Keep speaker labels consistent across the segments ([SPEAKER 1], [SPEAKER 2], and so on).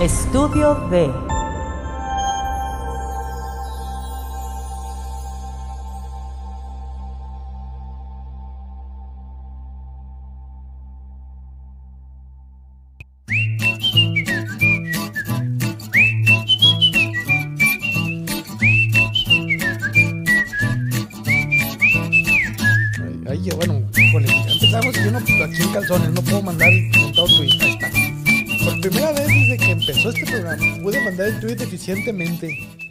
[SPEAKER 1] Estudio B.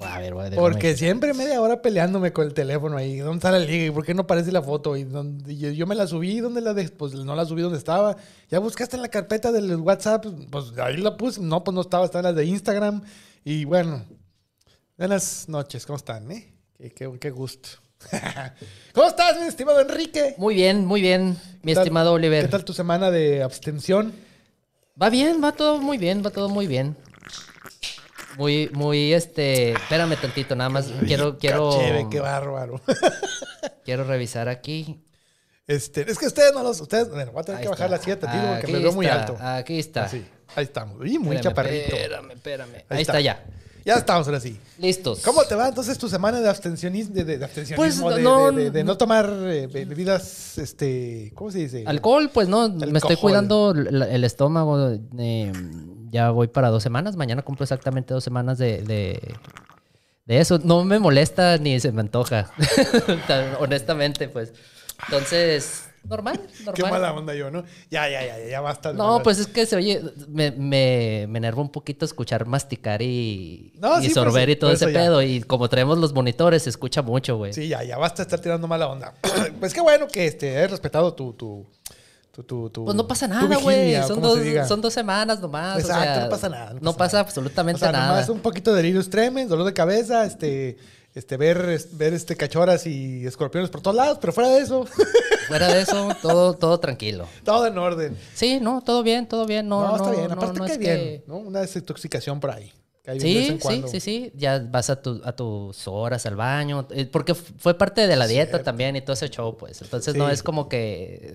[SPEAKER 2] A ver, voy a
[SPEAKER 3] Porque siempre media hora peleándome con el teléfono ahí. ¿Dónde está la liga? ¿Y por qué no aparece la foto? Y, dónde- yo, yo me la subí, ¿dónde la dejé? Pues no la subí donde estaba. Ya buscaste en la carpeta del WhatsApp, pues ahí la puse. No, pues no estaba, estaba en las de Instagram. Y bueno, buenas noches, ¿cómo están? Eh? Qué, qué- qué gusto. ¿Cómo estás, mi estimado Enrique?
[SPEAKER 2] Muy bien, muy bien, mi
[SPEAKER 3] ¿Qué tal-
[SPEAKER 2] estimado Oliver.
[SPEAKER 3] ¿Qué tal tu semana de abstención?
[SPEAKER 2] Va bien, va todo muy bien, va todo muy bien. Muy, muy, este... Espérame tantito, nada más quiero, quiero...
[SPEAKER 3] Chévere, qué bárbaro.
[SPEAKER 2] Quiero revisar aquí.
[SPEAKER 3] Este, es que ustedes no los. Ustedes, bueno, voy a tener
[SPEAKER 2] Ahí
[SPEAKER 3] que bajar
[SPEAKER 2] está.
[SPEAKER 3] la silla tantito porque me veo muy alto.
[SPEAKER 2] Aquí está.
[SPEAKER 3] Así, ahí estamos. Y muy
[SPEAKER 2] Espérame,
[SPEAKER 3] chaparrito.
[SPEAKER 2] Espérame, espérame. Ahí,
[SPEAKER 3] Ahí
[SPEAKER 2] está.
[SPEAKER 3] está.
[SPEAKER 2] ya.
[SPEAKER 3] Ya estamos ahora sí.
[SPEAKER 2] Listos.
[SPEAKER 3] ¿Cómo te va entonces tu semana de abstencionismo, de, de- de abstencionismo,
[SPEAKER 2] Pues,
[SPEAKER 3] de,
[SPEAKER 2] no-
[SPEAKER 3] de- no tomar eh, be- bebidas, este, ¿cómo se dice?
[SPEAKER 2] Alcohol, pues no, me estoy cuidando el, estómago. eh, ya voy para dos semanas. Mañana cumplo exactamente dos semanas de, de, eso. No me molesta ni se me antoja. Honestamente, pues. Entonces, normal, normal.
[SPEAKER 3] Qué mala onda yo, ¿no? Ya, ya, ya, ya, ya basta.
[SPEAKER 2] No, pues es que se oye, me, me, me enerva un poquito escuchar masticar y,
[SPEAKER 3] No,
[SPEAKER 2] y
[SPEAKER 3] sí,
[SPEAKER 2] sorber
[SPEAKER 3] eso-
[SPEAKER 2] y todo ese
[SPEAKER 3] ya.
[SPEAKER 2] pedo. Y como traemos los monitores, se escucha mucho, güey.
[SPEAKER 3] Sí, ya, ya basta estar tirando mala onda. pues qué bueno que este, hayas respetado tu, tu, tu, tu, tu-
[SPEAKER 2] Pues no pasa nada, güey. Son, son dos semanas nomás. o
[SPEAKER 3] Exacto,
[SPEAKER 2] sea,
[SPEAKER 3] no pasa nada, no
[SPEAKER 2] No,
[SPEAKER 3] pasa
[SPEAKER 2] absolutamente
[SPEAKER 3] O sea,
[SPEAKER 2] nada.
[SPEAKER 3] nomás un poquito de delirios tremes, dolor de cabeza, este, este, ver, ver este cachoras y escorpiones por todos lados, pero fuera de eso,
[SPEAKER 2] Fuera de eso, todo, todo tranquilo.
[SPEAKER 3] todo en orden.
[SPEAKER 2] Sí, no, todo bien, todo bien. No,
[SPEAKER 3] No,
[SPEAKER 2] no,
[SPEAKER 3] está bien,
[SPEAKER 2] no,
[SPEAKER 3] aparte
[SPEAKER 2] no
[SPEAKER 3] cae
[SPEAKER 2] es
[SPEAKER 3] bien,
[SPEAKER 2] que-
[SPEAKER 3] ¿no? Una desintoxicación por ahí. de vez
[SPEAKER 2] Sí,
[SPEAKER 3] en
[SPEAKER 2] sí,
[SPEAKER 3] cuando.
[SPEAKER 2] sí, sí. Ya vas a, tu- a tus horas al baño. eh, Porque fue parte de la dieta
[SPEAKER 3] Cierto.
[SPEAKER 2] también y todo ese show, pues. Entonces
[SPEAKER 3] Sí.
[SPEAKER 2] no es como que.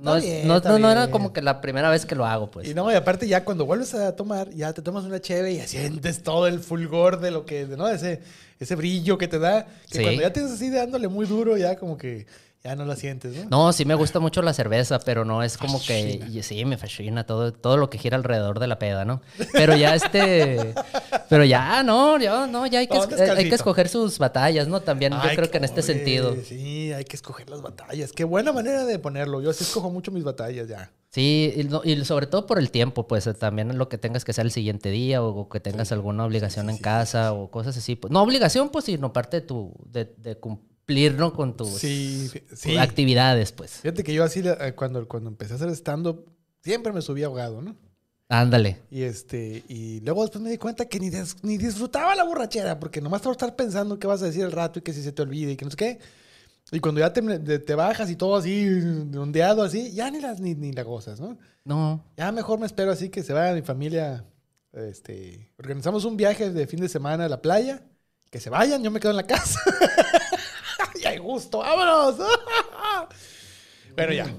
[SPEAKER 2] No,
[SPEAKER 3] Está
[SPEAKER 2] es-
[SPEAKER 3] bien,
[SPEAKER 2] no, no- no era como que la primera vez que lo hago, pues.
[SPEAKER 3] Y no, y aparte ya cuando vuelves a tomar, ya te tomas una cheve y sientes todo el fulgor de lo que, ¿no? Ese, ese brillo que te da. Que
[SPEAKER 2] Sí.
[SPEAKER 3] cuando ya tienes así dándole muy duro, ya como que ya no la sientes, ¿no?
[SPEAKER 2] No, sí me gusta mucho la cerveza, pero no es como que... Sí, me fascina todo, todo lo que gira alrededor de la peda, ¿no? Pero ya este... pero ya, no, ya, no, ya hay que, hay que escoger sus batallas, ¿no? También yo creo que en este sentido.
[SPEAKER 3] Sí, hay que escoger las batallas. Qué buena manera de ponerlo. Yo así escojo mucho mis batallas ya.
[SPEAKER 2] Sí, y, no- y sobre todo por el tiempo, pues eh, también lo que tengas que hacer el siguiente día o, o que tengas alguna obligación en casa o cosas así. Pues, no obligación, pues, sino parte de tu... de, de cumplir, ¿no? Con tus,
[SPEAKER 3] Sí, sí.
[SPEAKER 2] actividades, pues.
[SPEAKER 3] Fíjate que yo así, eh, cuando, cuando empecé a hacer stand-up, siempre me subí ahogado, ¿no?
[SPEAKER 2] Ándale.
[SPEAKER 3] Y este, y luego después me di cuenta que ni, dis- ni disfrutaba la borrachera, porque nomás por estar pensando qué vas a decir el rato y que si se te olvide y que no sé qué. Y cuando ya te, te bajas y todo así, ondeado así, ya ni, las, ni, ni la gozas, ¿no?
[SPEAKER 2] No.
[SPEAKER 3] Ya mejor me espero así que se vaya mi familia. Este, organizamos un viaje de fin de semana a la playa. Que se vayan, yo me quedo en la casa. gusto, vámonos. bueno, ya.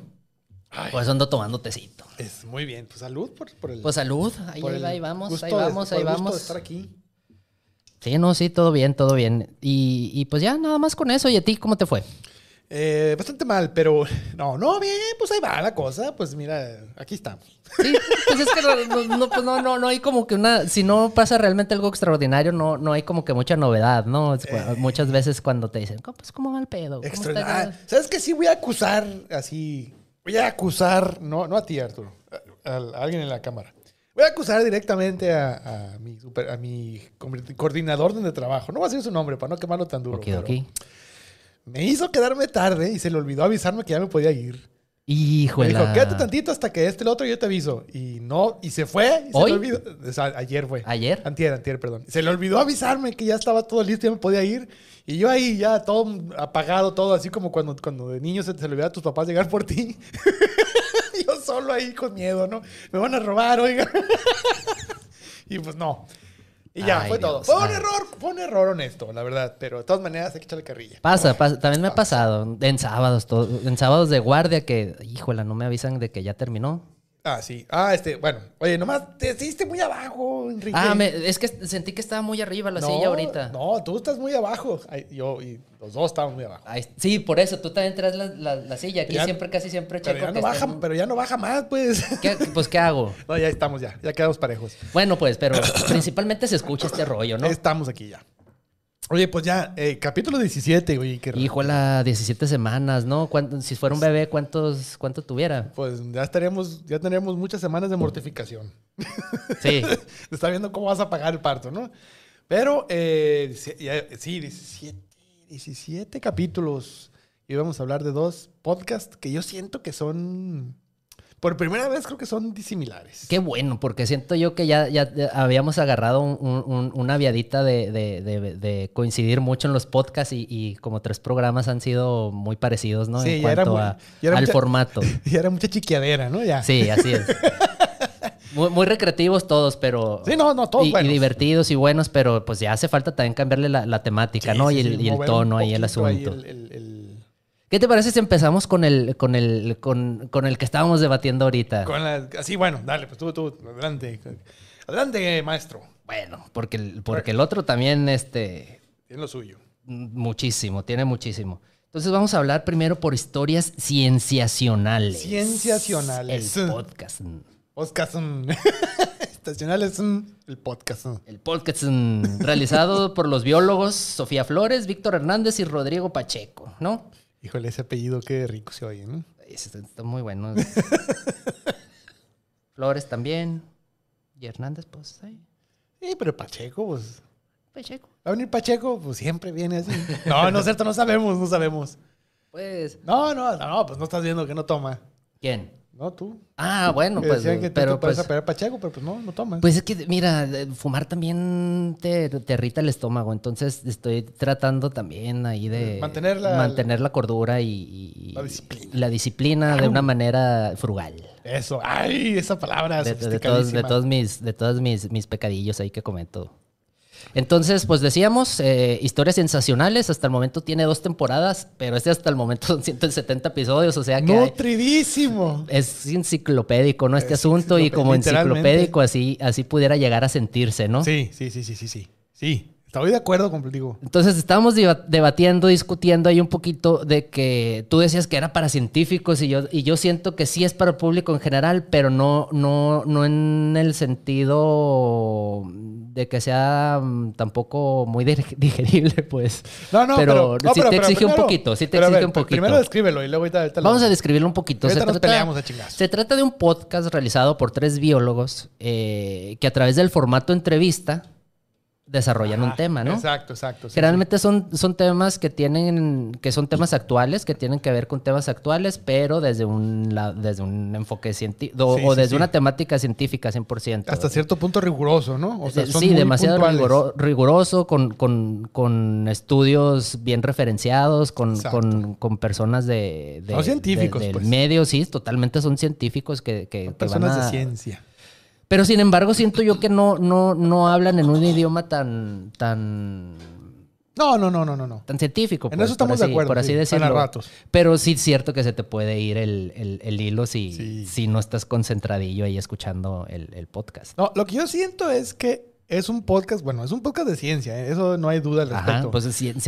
[SPEAKER 3] Ay,
[SPEAKER 2] Pues ando tomando tecito.
[SPEAKER 3] es muy bien. Pues salud por, por el.
[SPEAKER 2] Pues salud, ahí,
[SPEAKER 3] por el
[SPEAKER 2] ahí vamos, ahí
[SPEAKER 3] de-
[SPEAKER 2] vamos,
[SPEAKER 3] por
[SPEAKER 2] ahí
[SPEAKER 3] el gusto de
[SPEAKER 2] vamos.
[SPEAKER 3] estar aquí.
[SPEAKER 2] Sí, no, sí, todo bien, todo bien. Y, y pues ya, nada más con eso. ¿Y a ti cómo te fue?
[SPEAKER 3] Eh, bastante mal, pero no, no, bien, pues ahí va la cosa. Pues mira, aquí estamos.
[SPEAKER 2] Sí, pues es que no, no, no, pues no, no, no hay como que una... Si no pasa realmente algo extraordinario, no, no hay como que mucha novedad, ¿no? Es
[SPEAKER 3] Eh.
[SPEAKER 2] Muchas veces cuando te dicen, "¿Cómo, pues, ¿cómo va el pedo? ¿Cómo está el-
[SPEAKER 3] Extraordinario. Ah, ¿Sabes qué? Sí voy a acusar así. Voy a acusar, no, no a ti, Arturo, a, a alguien en la cámara. Voy a acusar directamente a, a mi, super- a mi co- coordinador donde trabajo. No voy a decir su nombre para no quemarlo tan duro. pero
[SPEAKER 2] Okidoki.
[SPEAKER 3] Me hizo quedarme tarde y se le olvidó avisarme que ya me podía ir. Me
[SPEAKER 2] Híjole.
[SPEAKER 3] dijo, quédate tantito hasta que este el otro y yo te aviso. Y no, y se fue. Y se
[SPEAKER 2] ¿Hoy?
[SPEAKER 3] le olvidó. O sea, ayer fue.
[SPEAKER 2] ¿Ayer?
[SPEAKER 3] Antier, antier, perdón. Se le olvidó avisarme que ya estaba todo listo, ya me podía ir. Y yo ahí ya todo apagado, todo así como cuando, cuando de niño se te olvidaba a tus papás llegar por ti. yo solo ahí con miedo, ¿no? Me van a robar, oiga. y pues no. Y ya,
[SPEAKER 2] Ay,
[SPEAKER 3] fue todo. Fue un error, fue un error honesto, la verdad. Pero de todas maneras hay que echarle carrilla.
[SPEAKER 2] Pasa, pasa, también me ha pasado en sábados, todo- en sábados de guardia que, híjola, no me avisan de que ya terminó.
[SPEAKER 3] Ah, sí. Ah, este, bueno. Oye, nomás te hiciste muy abajo, Enrique.
[SPEAKER 2] Ah, me- es que sentí que estaba muy arriba la
[SPEAKER 3] No,
[SPEAKER 2] silla ahorita.
[SPEAKER 3] No, tú estás muy abajo. Ay, yo y los dos estamos muy abajo.
[SPEAKER 2] Sí, por eso, tú también traes la, la- la silla. Aquí
[SPEAKER 3] Ya-
[SPEAKER 2] siempre, casi siempre
[SPEAKER 3] Pero
[SPEAKER 2] checo
[SPEAKER 3] ya,
[SPEAKER 2] que
[SPEAKER 3] no baja,
[SPEAKER 2] estén-
[SPEAKER 3] pero ya no baja más, pues.
[SPEAKER 2] ¿Qué- pues, ¿qué hago?
[SPEAKER 3] No, ya estamos ya. Ya quedamos parejos.
[SPEAKER 2] Bueno, pues, pero principalmente se escucha este rollo, ¿no?
[SPEAKER 3] Estamos aquí ya. Oye, pues ya, eh, capítulo 17, güey. qué raro.
[SPEAKER 2] Híjola, 17 semanas, ¿no? ¿Cuánto- si fuera un bebé, ¿cuántos, ¿cuánto tuviera?
[SPEAKER 3] Pues ya estaríamos, ya tendríamos muchas semanas de mortificación.
[SPEAKER 2] Sí.
[SPEAKER 3] Está viendo cómo vas a pagar el parto, ¿no? Pero, eh, sí, 17, 17 capítulos. Y vamos a hablar de dos podcasts que yo siento que son, por primera vez creo que son disimilares.
[SPEAKER 2] Qué bueno, porque siento yo que ya, ya habíamos agarrado un- un- un- una viadita de, de- de- de coincidir mucho en los podcasts y, y como tres programas han sido muy parecidos, ¿no?
[SPEAKER 3] Sí,
[SPEAKER 2] en
[SPEAKER 3] ya era
[SPEAKER 2] cuanto
[SPEAKER 3] muy-
[SPEAKER 2] a-
[SPEAKER 3] ya era
[SPEAKER 2] al
[SPEAKER 3] mucha-
[SPEAKER 2] formato.
[SPEAKER 3] Y era mucha chiquiadera, ¿no? Ya.
[SPEAKER 2] Sí, así es. Muy, muy recreativos todos, pero...
[SPEAKER 3] Sí, no, no, todos
[SPEAKER 2] y, y divertidos y buenos, pero pues ya hace falta también cambiarle la, la temática,
[SPEAKER 3] Sí,
[SPEAKER 2] ¿no?
[SPEAKER 3] sí,
[SPEAKER 2] y el,
[SPEAKER 3] sí,
[SPEAKER 2] y el tono ahí,
[SPEAKER 3] ahí
[SPEAKER 2] asunto.
[SPEAKER 3] el- el-
[SPEAKER 2] ¿Qué te parece si empezamos con el, con el, con, con el que estábamos debatiendo ahorita?
[SPEAKER 3] con la- así, bueno, dale, pues tú, tú, adelante. Adelante, maestro.
[SPEAKER 2] Bueno, porque el, porque el otro también, este,
[SPEAKER 3] Tiene lo suyo.
[SPEAKER 2] muchísimo, tiene muchísimo. Entonces vamos a hablar primero por historias cienciacionales.
[SPEAKER 3] Cienciacionales.
[SPEAKER 2] El podcast.
[SPEAKER 3] Podcast. Estacionales. El podcast.
[SPEAKER 2] El podcast mm, realizado por los biólogos Sofía Flores, Víctor Hernández y Rodrigo Pacheco, ¿no?
[SPEAKER 3] Híjole, ese apellido qué rico se oye, ¿no?
[SPEAKER 2] Ese Está muy bueno. Flores también. Y Hernández, pues, ahí.
[SPEAKER 3] Sí, pero Pacheco, pues.
[SPEAKER 2] Pacheco.
[SPEAKER 3] Va a venir Pacheco, pues siempre viene así. No, no es cierto, no sabemos, no sabemos.
[SPEAKER 2] Pues,
[SPEAKER 3] no, no, no, pues no estás viendo que no toma.
[SPEAKER 2] ¿quién?
[SPEAKER 3] No, tú.
[SPEAKER 2] Ah, bueno, pues,
[SPEAKER 3] decían que
[SPEAKER 2] pero pues,
[SPEAKER 3] apegar Pacheco, pero pues no, no tomas.
[SPEAKER 2] Pues es que, mira, fumar también te, te irrita el estómago, entonces estoy tratando también ahí de
[SPEAKER 3] Mantener la-
[SPEAKER 2] mantener la cordura y, y-
[SPEAKER 3] La disciplina.
[SPEAKER 2] la disciplina de una manera frugal.
[SPEAKER 3] Eso. Ay, esa palabra
[SPEAKER 2] De, de todos, de todos mis, de todos mis, mis pecadillos ahí que cometo. Entonces, pues decíamos, eh, historias sensacionales, hasta el momento tiene dos temporadas, pero este hasta el momento son 170 episodios, o sea que hay- es enciclopédico, ¿no? Este
[SPEAKER 3] Es
[SPEAKER 2] asunto y como enciclopédico así, así pudiera llegar a sentirse, ¿no?
[SPEAKER 3] Sí, sí, sí, sí, sí, sí. Sí, estoy de acuerdo contigo.
[SPEAKER 2] Entonces estábamos deba- debatiendo, discutiendo ahí un poquito de que tú decías que era para científicos y yo, y yo siento que sí es para el público en general, pero no, no, no en el sentido de que sea mm, tampoco muy dig- digerible, pues.
[SPEAKER 3] No, no,
[SPEAKER 2] pero,
[SPEAKER 3] pero, no,
[SPEAKER 2] sí
[SPEAKER 3] pero-
[SPEAKER 2] te
[SPEAKER 3] pero
[SPEAKER 2] exige un
[SPEAKER 3] primero-
[SPEAKER 2] poquito, sí te
[SPEAKER 3] pero
[SPEAKER 2] exige
[SPEAKER 3] ver,
[SPEAKER 2] un poquito.
[SPEAKER 3] Primero descríbelo y luego ahorita, ahorita lo-
[SPEAKER 2] Vamos a describirlo un poquito.
[SPEAKER 3] Ahorita nos peleamos a
[SPEAKER 2] se trata de un podcast realizado por tres biólogos eh, que a través del formato entrevista desarrollan un tema, ¿no?
[SPEAKER 3] Exacto, exacto. sí,
[SPEAKER 2] Generalmente son, son temas que tienen, que son temas actuales, que tienen que ver con temas actuales, pero desde un, la- desde un enfoque científico
[SPEAKER 3] Sí,
[SPEAKER 2] o desde una temática científica 100%.
[SPEAKER 3] sí. Hasta cierto punto riguroso, ¿no? O sea, son
[SPEAKER 2] sí,
[SPEAKER 3] muy
[SPEAKER 2] demasiado riguro- riguroso, con, con- con estudios bien referenciados, con, con- con personas de, de-
[SPEAKER 3] Son científicos,
[SPEAKER 2] de- del
[SPEAKER 3] pues.
[SPEAKER 2] medio, sí, totalmente son científicos que, que- que van
[SPEAKER 3] personas
[SPEAKER 2] a-
[SPEAKER 3] de ciencia.
[SPEAKER 2] Pero sin embargo, siento yo que no, no, no hablan en un idioma tan, tan,
[SPEAKER 3] No, no, no, no, no, no.
[SPEAKER 2] tan científico.
[SPEAKER 3] En
[SPEAKER 2] pues,
[SPEAKER 3] eso estamos de acuerdo,
[SPEAKER 2] Por así
[SPEAKER 3] sí,
[SPEAKER 2] decirlo.
[SPEAKER 3] ratos.
[SPEAKER 2] Pero sí es cierto que se te puede ir el, el- el hilo si,
[SPEAKER 3] Sí.
[SPEAKER 2] si no estás concentradillo ahí escuchando el, el podcast.
[SPEAKER 3] No, lo que yo siento es que es un podcast, bueno, es un podcast de ciencia, ¿eh? eso no hay duda al respecto.
[SPEAKER 2] Ajá, pues es cien-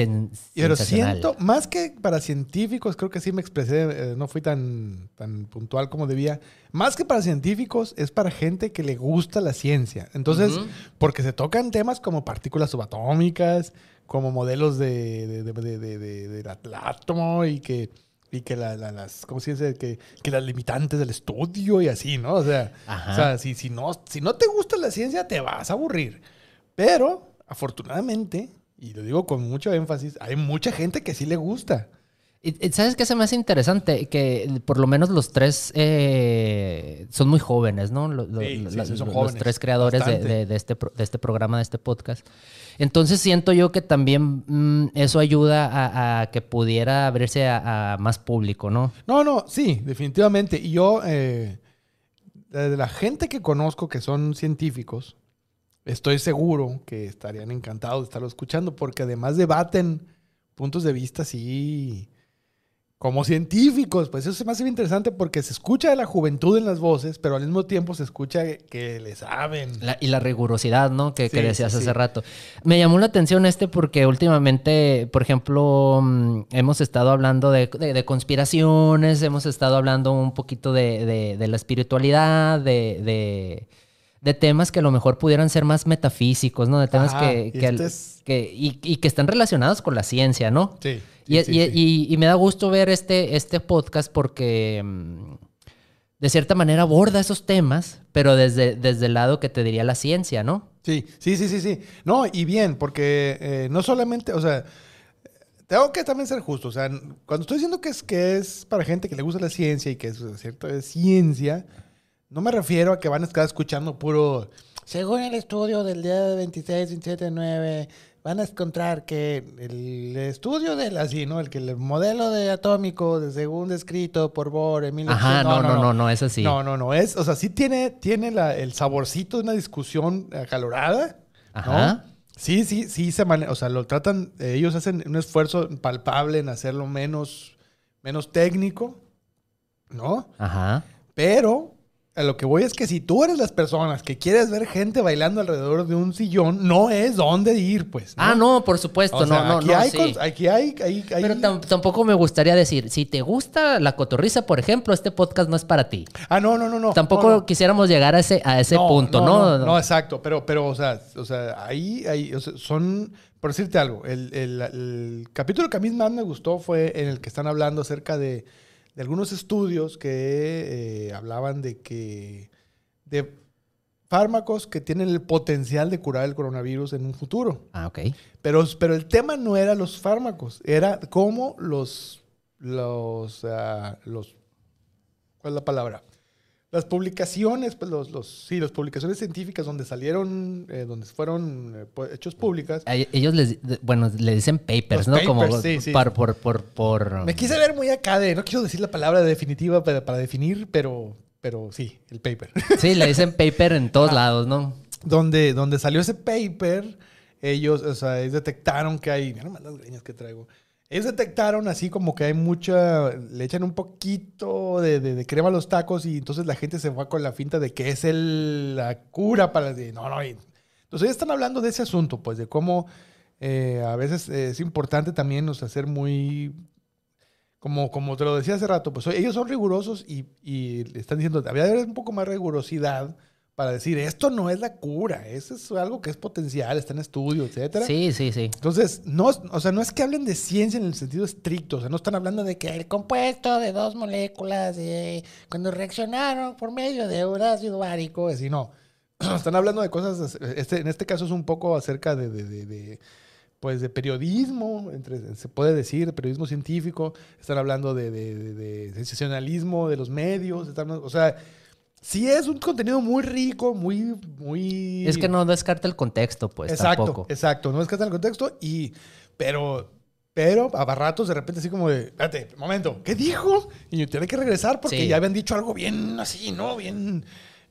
[SPEAKER 3] Pero siento, más que para científicos, creo que sí me expresé, eh, no fui tan, tan puntual como debía. Más que para científicos, es para gente que le gusta la ciencia. Entonces, porque se tocan temas como partículas subatómicas, como modelos de, de, de- de- de- de- del átomo y que, y que la- la- las, ¿cómo se dice? Que, que las limitantes del estudio y así, ¿no? O sea, o sea si, si, no, si no te gusta la ciencia, te vas a aburrir. Pero, afortunadamente, y lo digo con mucho énfasis, hay mucha gente que sí le gusta.
[SPEAKER 2] Y- ¿Sabes qué se me hace interesante? Que por lo menos los tres eh, son muy jóvenes, ¿no? Lo- lo-
[SPEAKER 3] Sí,
[SPEAKER 2] lo-
[SPEAKER 3] sí,
[SPEAKER 2] la-
[SPEAKER 3] sí, son
[SPEAKER 2] los
[SPEAKER 3] jóvenes,
[SPEAKER 2] tres creadores de, de- de este, de este programa, de este podcast. Entonces siento yo que también mm, eso ayuda a, que pudiera abrirse a, a más público, ¿no?
[SPEAKER 3] No, no, sí, definitivamente. Y yo, eh, de la gente que conozco que son científicos, estoy seguro que estarían encantados de estarlo escuchando porque además debaten puntos de vista así como científicos. Pues eso se me hace bien interesante porque se escucha de la juventud en las voces, pero al mismo tiempo se escucha que le saben.
[SPEAKER 2] La- y la rigurosidad, ¿no? Que, decías
[SPEAKER 3] sí,
[SPEAKER 2] hace
[SPEAKER 3] sí.
[SPEAKER 2] rato. Me llamó la atención este porque últimamente, por ejemplo, mm, hemos estado hablando de, de- de conspiraciones, hemos estado hablando un poquito de- de la espiritualidad, de, de- temas que a lo mejor pudieran ser más metafísicos, ¿no? De temas
[SPEAKER 3] Ajá,
[SPEAKER 2] que, que
[SPEAKER 3] este es-
[SPEAKER 2] que- y, y que están relacionados con la ciencia, ¿no?
[SPEAKER 3] Sí.
[SPEAKER 2] Y,
[SPEAKER 3] sí,
[SPEAKER 2] y-
[SPEAKER 3] sí, sí.
[SPEAKER 2] y- y me da gusto ver este, este podcast porque mm, de cierta manera aborda esos temas, pero desde, desde el lado que te diría la ciencia, ¿no?
[SPEAKER 3] Sí, sí, sí, sí, sí. No, y bien, porque eh, no solamente, o sea, tengo que también ser justo. O sea, cuando estoy diciendo que es, que es para gente que le gusta la ciencia y que es cierto es ciencia, no me refiero a que van a estar escuchando puro. Según el estudio del día 26, 27, 9, van a encontrar que el estudio del así, ¿no? El que el modelo de atómico, de según descrito por Bohr en 1800.
[SPEAKER 2] Ajá, no, no, no, no, es así.
[SPEAKER 3] No, no, no. Es, o sea, sí tiene, tiene la- el saborcito de una discusión acalorada. ¿no?
[SPEAKER 2] Ajá.
[SPEAKER 3] Sí, sí, sí se maneja. O sea, lo tratan. eh, ellos hacen un esfuerzo palpable en hacerlo menos, menos técnico. ¿No?
[SPEAKER 2] Ajá.
[SPEAKER 3] Pero a lo que voy es que si tú eres las personas que quieres ver gente bailando alrededor de un sillón, no es dónde ir, pues.
[SPEAKER 2] Ah, no, por supuesto,
[SPEAKER 3] O sea,
[SPEAKER 2] no, no,
[SPEAKER 3] aquí
[SPEAKER 2] no,
[SPEAKER 3] hay,
[SPEAKER 2] sí.
[SPEAKER 3] aquí hay, hay- hay-
[SPEAKER 2] Pero tam- tampoco me gustaría decir, si te gusta la cotorriza, por ejemplo, este podcast no es para ti.
[SPEAKER 3] Ah, no, no, no, no.
[SPEAKER 2] tampoco
[SPEAKER 3] no, no.
[SPEAKER 2] quisiéramos llegar a ese, a ese punto, ¿no?
[SPEAKER 3] No, exacto, pero, pero o, sea, o sea, ahí, ahí o sea, son, por decirte algo, el, el- el capítulo que a mí más me gustó fue en el que están hablando acerca de, de algunos estudios que eh, hablaban de que, de fármacos que tienen el potencial de curar el coronavirus en un futuro.
[SPEAKER 2] Ah, ok.
[SPEAKER 3] Pero, pero el tema no era los fármacos, era cómo los, los, ah, los, ¿cuál es la palabra? Las publicaciones, pues los, los, sí, las publicaciones científicas donde salieron, eh, donde fueron eh, hechos públicas.
[SPEAKER 2] A e- Ellos les, bueno, le dicen papers,
[SPEAKER 3] Los
[SPEAKER 2] ¿no? Como
[SPEAKER 3] papers, sí, sí.
[SPEAKER 2] par- por, por, por,
[SPEAKER 3] Me quise ver muy acá de, no quiero decir la palabra definitiva para, para definir, pero, pero sí, el paper.
[SPEAKER 2] Sí, le dicen paper en todos lados, ¿no?
[SPEAKER 3] donde, donde salió ese paper, ellos, o sea, detectaron que hay, mira nomás las greñas que traigo. Ellos detectaron así como que hay mucha, le echan un poquito de, crema a los tacos y entonces la gente se fue con la finta de que es el, la cura para... No, no. y- entonces ellos están hablando de ese asunto, pues de cómo eh, a veces es importante también o sea, ser muy... Como, como te lo decía hace rato, pues ellos son rigurosos y, y están diciendo, había un poco más rigurosidad para decir, esto no es la cura, eso es algo que es potencial, está en estudio, etcétera.
[SPEAKER 2] Sí, sí, sí.
[SPEAKER 3] Entonces, no, es- o sea, no es que hablen de ciencia en el sentido estricto, o sea, no están hablando de que el compuesto de dos moléculas, eh, cuando reaccionaron por medio de un ácido bárico, así no. Están hablando de cosas, este, en este caso es un poco acerca de, de- de- de, pues, de periodismo, entre, se puede decir, de periodismo científico, están hablando de sensacionalismo de los medios, están- o sea, sí es un contenido muy rico, muy, muy...
[SPEAKER 2] Es que no descarta el contexto, pues,
[SPEAKER 3] exacto,
[SPEAKER 2] tampoco.
[SPEAKER 3] exacto. No en el contexto y... Pero... Pero a ratos de repente así como de, espérate, momento, ¿qué dijo? Y tiene que regresar porque
[SPEAKER 2] Sí.
[SPEAKER 3] ya habían dicho algo bien así, ¿no? Bien,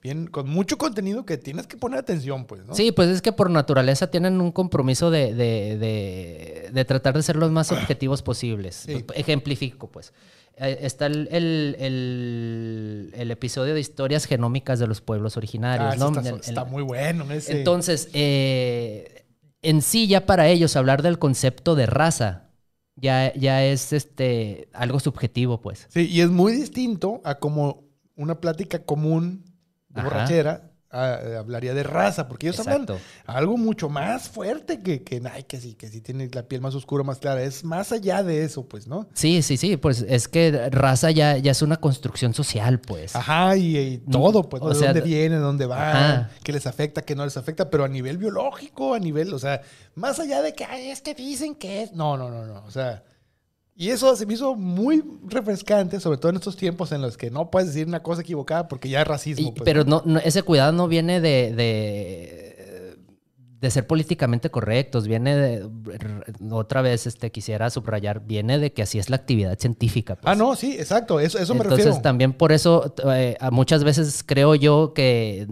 [SPEAKER 3] bien, con mucho contenido que tienes que poner atención, pues, ¿no?
[SPEAKER 2] Sí, pues es que por naturaleza tienen un compromiso de, de- de- de tratar de ser los más objetivos posibles.
[SPEAKER 3] Sí.
[SPEAKER 2] Ejemplifico, pues. Eh, está el, el- el- el episodio de historias genómicas de los pueblos originarios,
[SPEAKER 3] Ah,
[SPEAKER 2] ¿no?
[SPEAKER 3] está, muy bueno ese.
[SPEAKER 2] Entonces, eh, en sí ya para ellos hablar del concepto de raza ya, ya es este, algo subjetivo, pues.
[SPEAKER 3] Sí, y es muy distinto a como una plática común de borrachera ah, eh, hablaría de raza, porque ellos
[SPEAKER 2] Exacto.
[SPEAKER 3] hablan algo mucho más fuerte que, que, ay, que sí, que sí tiene la piel más oscura, más clara. Es más allá de eso, pues, ¿no?
[SPEAKER 2] Sí, sí, sí, pues es que raza ya, ya es una construcción social, pues.
[SPEAKER 3] Ajá, y, y todo, pues,
[SPEAKER 2] O
[SPEAKER 3] de dónde viene, dónde va,
[SPEAKER 2] Ajá.
[SPEAKER 3] qué les afecta, qué no les afecta, pero a nivel biológico, a nivel, o sea, más allá de que, ay, es que dicen que es. No, no, no, no. O sea, y eso se me hizo muy refrescante, sobre todo en estos tiempos en los que no puedes decir una cosa equivocada porque ya es racismo.
[SPEAKER 2] Y-
[SPEAKER 3] pues,
[SPEAKER 2] pero
[SPEAKER 3] ¿no?
[SPEAKER 2] no, ese cuidado no viene de, de, de ser políticamente correctos, viene de, otra vez este, quisiera subrayar, viene de que así es la actividad científica. pues.
[SPEAKER 3] Ah, no, sí, exacto, eso, eso me
[SPEAKER 2] Entonces
[SPEAKER 3] refiero.
[SPEAKER 2] también por eso eh, muchas veces creo yo que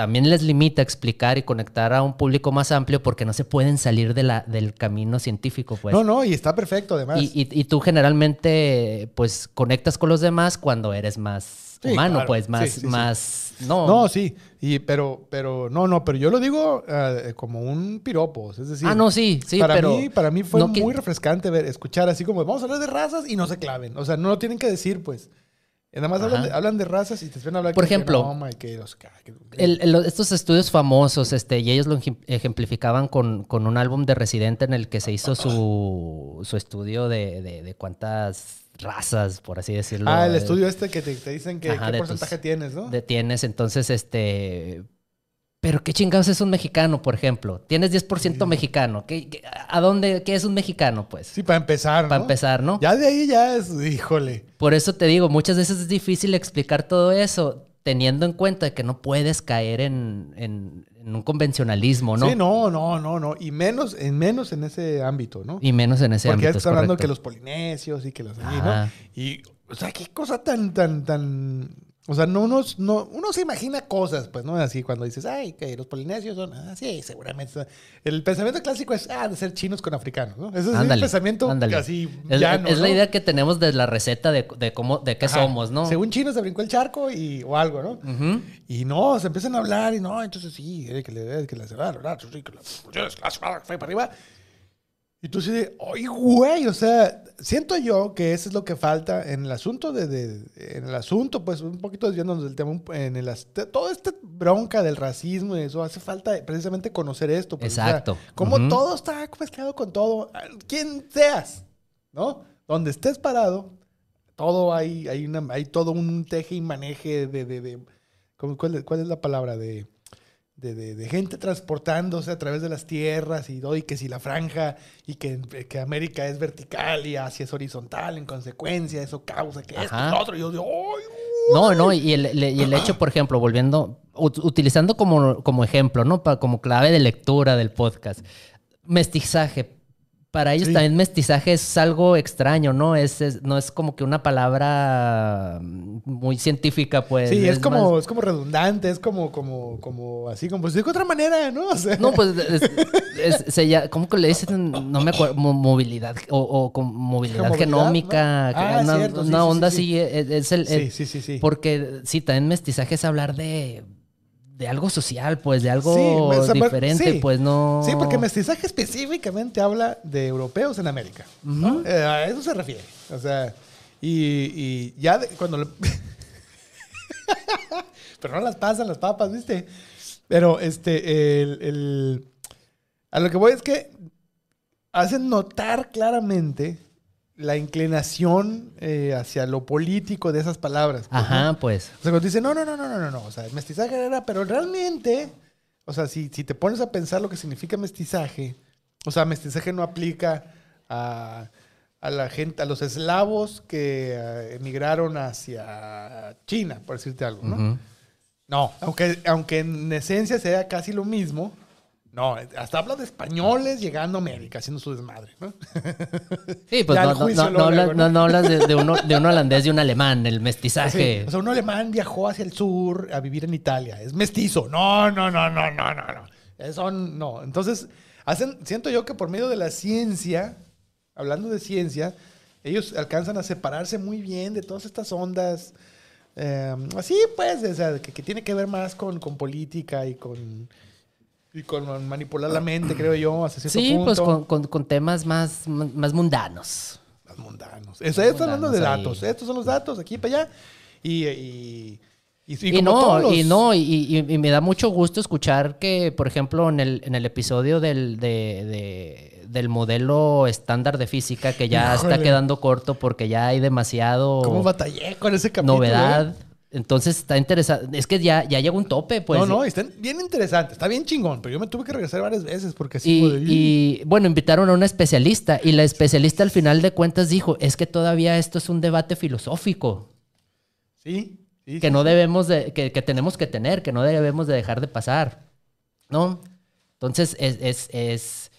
[SPEAKER 2] también les limita explicar y conectar a un público más amplio porque no se pueden salir de la, del camino científico, pues.
[SPEAKER 3] No, no, y está perfecto además.
[SPEAKER 2] Y, y- y tú generalmente, pues, conectas con los demás cuando eres más
[SPEAKER 3] Sí,
[SPEAKER 2] humano,
[SPEAKER 3] claro.
[SPEAKER 2] pues, más,
[SPEAKER 3] sí, sí.
[SPEAKER 2] más, no.
[SPEAKER 3] No, sí, y, pero, pero, no, no, pero yo lo digo eh, como un piropo, es decir.
[SPEAKER 2] ah, no, sí, sí,
[SPEAKER 3] para
[SPEAKER 2] pero...
[SPEAKER 3] mí, para mí fue
[SPEAKER 2] no que-
[SPEAKER 3] muy refrescante ver, escuchar así como vamos a hablar de razas y no se claven. O sea, no lo tienen que decir, pues. Y Nada más hablan de, hablan de razas y te ven hablar
[SPEAKER 2] Por
[SPEAKER 3] que-
[SPEAKER 2] ejemplo,
[SPEAKER 3] ma, que los-
[SPEAKER 2] El- el- estos estudios famosos, este, y ellos lo ejem- ejemplificaban con, con un álbum de Residente en el que se hizo su, su estudio de, de- de cuántas razas, por así decirlo.
[SPEAKER 3] Ah, el
[SPEAKER 2] eh,
[SPEAKER 3] estudio este que te, te dicen que
[SPEAKER 2] Ajá,
[SPEAKER 3] qué porcentaje
[SPEAKER 2] tus-
[SPEAKER 3] tienes, ¿no?
[SPEAKER 2] de tienes. Entonces, este. Pero qué chingados es un mexicano, por ejemplo. Tienes 10% mexicano. ¿Qué, qué- a dónde, ¿Qué es un mexicano, pues?
[SPEAKER 3] Sí, para empezar, ¿no?
[SPEAKER 2] Para empezar, ¿no?
[SPEAKER 3] Ya de ahí ya es, híjole.
[SPEAKER 2] Por eso te digo, muchas veces es difícil explicar todo eso teniendo en cuenta que no puedes caer en, en- en un convencionalismo, ¿no?
[SPEAKER 3] Sí, no, no, no, no. Y menos, en menos en ese ámbito, ¿no?
[SPEAKER 2] Y menos en ese
[SPEAKER 3] Porque ya
[SPEAKER 2] ámbito.
[SPEAKER 3] te
[SPEAKER 2] es
[SPEAKER 3] están hablando
[SPEAKER 2] correcto.
[SPEAKER 3] que los polinesios y que los allí. ¿no? Y, o sea, qué cosa tan, tan, tan. O sea, no unos, no, uno se imagina cosas, pues, ¿no? Así cuando dices, ay, que los polinesios son, ah, sí, seguramente. El pensamiento clásico es, ah, de ser chinos con africanos, ¿no? Ese es
[SPEAKER 2] Ándale,
[SPEAKER 3] el pensamiento
[SPEAKER 2] ándale.
[SPEAKER 3] así
[SPEAKER 2] Es,
[SPEAKER 3] llano,
[SPEAKER 2] es la
[SPEAKER 3] ¿no?
[SPEAKER 2] idea que tenemos de la receta de, de cómo, de qué
[SPEAKER 3] Ajá.
[SPEAKER 2] somos, ¿no?
[SPEAKER 3] Según chinos se brincó el charco y, o algo, ¿no?
[SPEAKER 2] Ujú.
[SPEAKER 3] Y no, se empiezan a hablar y no, entonces sí, eh, que le que la ¿verdad? Sí, que la la cerrada fue para arriba. Y tú sí de, ¡ay, güey! O sea, siento yo que eso es lo que falta en el asunto de, de- en el asunto, pues un poquito desviándonos del tema, en el, toda esta bronca del racismo y eso, hace falta precisamente conocer esto. pues, o sea,
[SPEAKER 2] Exacto.
[SPEAKER 3] como todo está mezclado con todo, quien seas, ¿no? Donde estés parado, todo hay, hay, una, hay todo un teje y maneje de, de, de- ¿cómo- cuál, cuál es la palabra? De, de, de- de gente transportándose a través de las tierras y, y que si la franja y que, que América es vertical y Asia es horizontal, en consecuencia, eso causa que esto
[SPEAKER 2] Ajá.
[SPEAKER 3] y lo otro. Y yo digo, ¡ay!
[SPEAKER 2] No, no, y el, y el hecho, por ejemplo, volviendo, ut- utilizando como, como ejemplo, ¿no? Pa- como clave de lectura del podcast, mestizaje. Para ellos
[SPEAKER 3] Sí.
[SPEAKER 2] también mestizaje es algo extraño, ¿no? Es, es- no es como que una palabra muy científica, pues.
[SPEAKER 3] Sí, es, como,
[SPEAKER 2] más-
[SPEAKER 3] es como redundante, es como, como, como así, como pues de otra manera, ¿no? O sea,
[SPEAKER 2] No, pues, es, es- se lla- ¿cómo que le dicen? No me acuerdo, mo- movilidad o, o con movilidad
[SPEAKER 3] Movilidad,
[SPEAKER 2] genómica,
[SPEAKER 3] ¿no? Ah,
[SPEAKER 2] una,
[SPEAKER 3] cierto, sí,
[SPEAKER 2] una
[SPEAKER 3] sí,
[SPEAKER 2] onda
[SPEAKER 3] sí.
[SPEAKER 2] así, es, el,
[SPEAKER 3] sí,
[SPEAKER 2] es-
[SPEAKER 3] sí, sí, sí.
[SPEAKER 2] Porque sí, también mestizaje es hablar de, de algo social, pues, de algo
[SPEAKER 3] Sí,
[SPEAKER 2] diferente,
[SPEAKER 3] sí.
[SPEAKER 2] pues no.
[SPEAKER 3] Sí, porque mestizaje específicamente habla de europeos en América. ¿no? Eh, a eso se refiere. O sea, y, y ya de- cuando... le- Pero no las pasan las papas, ¿viste? Pero este, el, el- A lo que voy es que hacen notar claramente la inclinación eh, hacia lo político de esas palabras. pues, ¿no?
[SPEAKER 2] Ajá, pues.
[SPEAKER 3] O sea, cuando dice, no, no, no, no, no, no, no, o sea, mestizaje era, pero realmente, o sea, si, si te pones a pensar lo que significa mestizaje, o sea, mestizaje no aplica a, a la gente, a los eslavos que eh, emigraron hacia China, por decirte algo, ¿no? No, aunque, aunque en esencia sea casi lo mismo, no, hasta habla de españoles llegando a América, haciendo su desmadre, ¿no?
[SPEAKER 2] Sí, pues no, no, no, hablas, no, hablas de, de uno, de un holandés y un alemán, el mestizaje.
[SPEAKER 3] Sí, O sea, un alemán viajó hacia el sur a vivir en Italia. Es mestizo. No, no, no, no, no, no, no. Eso no. Entonces, hacen, siento yo que por medio de la ciencia, hablando de ciencia, ellos alcanzan a separarse muy bien de todas estas ondas. eh, así, pues, o sea, que, que tiene que ver más con, con política y con, y con manipular la mente, creo yo, hasta cierto
[SPEAKER 2] sí,
[SPEAKER 3] punto.
[SPEAKER 2] pues con, con- con temas más, más mundanos.
[SPEAKER 3] Más mundanos. Eso, esto hablando de
[SPEAKER 2] mundanos ahí.
[SPEAKER 3] datos. Estos son los datos, aquí para allá. Y, y, y, y
[SPEAKER 2] Y,
[SPEAKER 3] como
[SPEAKER 2] no,
[SPEAKER 3] los-
[SPEAKER 2] y no, y, y- y me da mucho gusto escuchar que, por ejemplo, en el, en el episodio del, de- de- del modelo estándar de física, que ya está quedando corto porque ya hay demasiado
[SPEAKER 3] ¿Cómo batallé con ese capítulo?
[SPEAKER 2] novedad.
[SPEAKER 3] eh?
[SPEAKER 2] Entonces está interesante. Es que ya, ya llegó un tope, pues.
[SPEAKER 3] no, no, está bien interesante. Está bien chingón, pero yo me tuve que regresar varias veces porque como
[SPEAKER 2] Y, y, bueno, invitaron a una especialista y la especialista al final de cuentas dijo, es que todavía esto es un debate filosófico
[SPEAKER 3] Sí, sí,
[SPEAKER 2] que
[SPEAKER 3] sí,
[SPEAKER 2] no
[SPEAKER 3] sí.
[SPEAKER 2] debemos de, que, que tenemos que tener, que no debemos de dejar de pasar, ¿no? Entonces es, es, es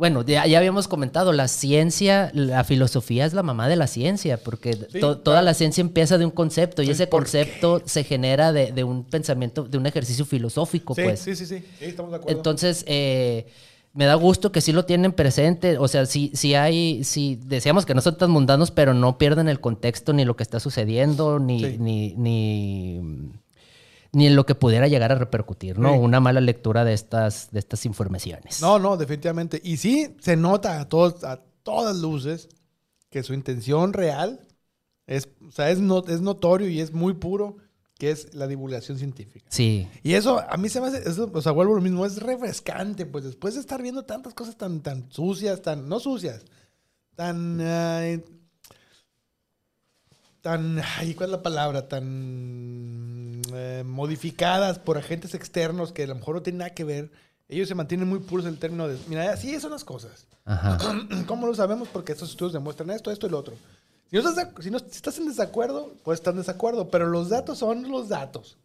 [SPEAKER 2] Bueno, ya, ya habíamos comentado, la ciencia, la filosofía es la mamá de la ciencia, porque to- toda
[SPEAKER 3] claro.
[SPEAKER 2] la ciencia empieza de un concepto y ese
[SPEAKER 3] ¿por
[SPEAKER 2] concepto se genera de, de un pensamiento, de un ejercicio filosófico,
[SPEAKER 3] Sí,
[SPEAKER 2] pues.
[SPEAKER 3] sí, sí, sí, sí, estamos de acuerdo.
[SPEAKER 2] Entonces, eh, me da gusto que sí lo tienen presente. O sea, sí, sí hay, sí, decíamos que no son tan mundanos, pero no pierden el contexto ni lo que está sucediendo, ni,
[SPEAKER 3] Sí.
[SPEAKER 2] ni, ni, ni en lo que pudiera llegar a repercutir, ¿no?
[SPEAKER 3] Sí.
[SPEAKER 2] Una mala lectura de estas, de estas informaciones.
[SPEAKER 3] No, no, definitivamente. Y sí, se nota a, todos, a todas luces que su intención real es, o sea, es, no- es notorio y es muy puro, que es la divulgación científica.
[SPEAKER 2] Sí.
[SPEAKER 3] Y eso, a mí se me hace, eso, o sea, vuelvo a lo mismo, es refrescante, pues después de estar viendo tantas cosas tan, tan sucias, tan, no sucias, tan, ay, tan, ay, ¿cuál es la palabra? Tan eh, modificadas por agentes externos que a lo mejor no tienen nada que ver. Ellos se mantienen muy puros en el término de, mira, así son las cosas.
[SPEAKER 2] Ajá.
[SPEAKER 3] ¿Cómo lo sabemos? Porque estos estudios demuestran esto, esto y lo otro. Si, no estás, si, no- estás en desacuerdo, puedes estar en desacuerdo, pero los datos son los datos.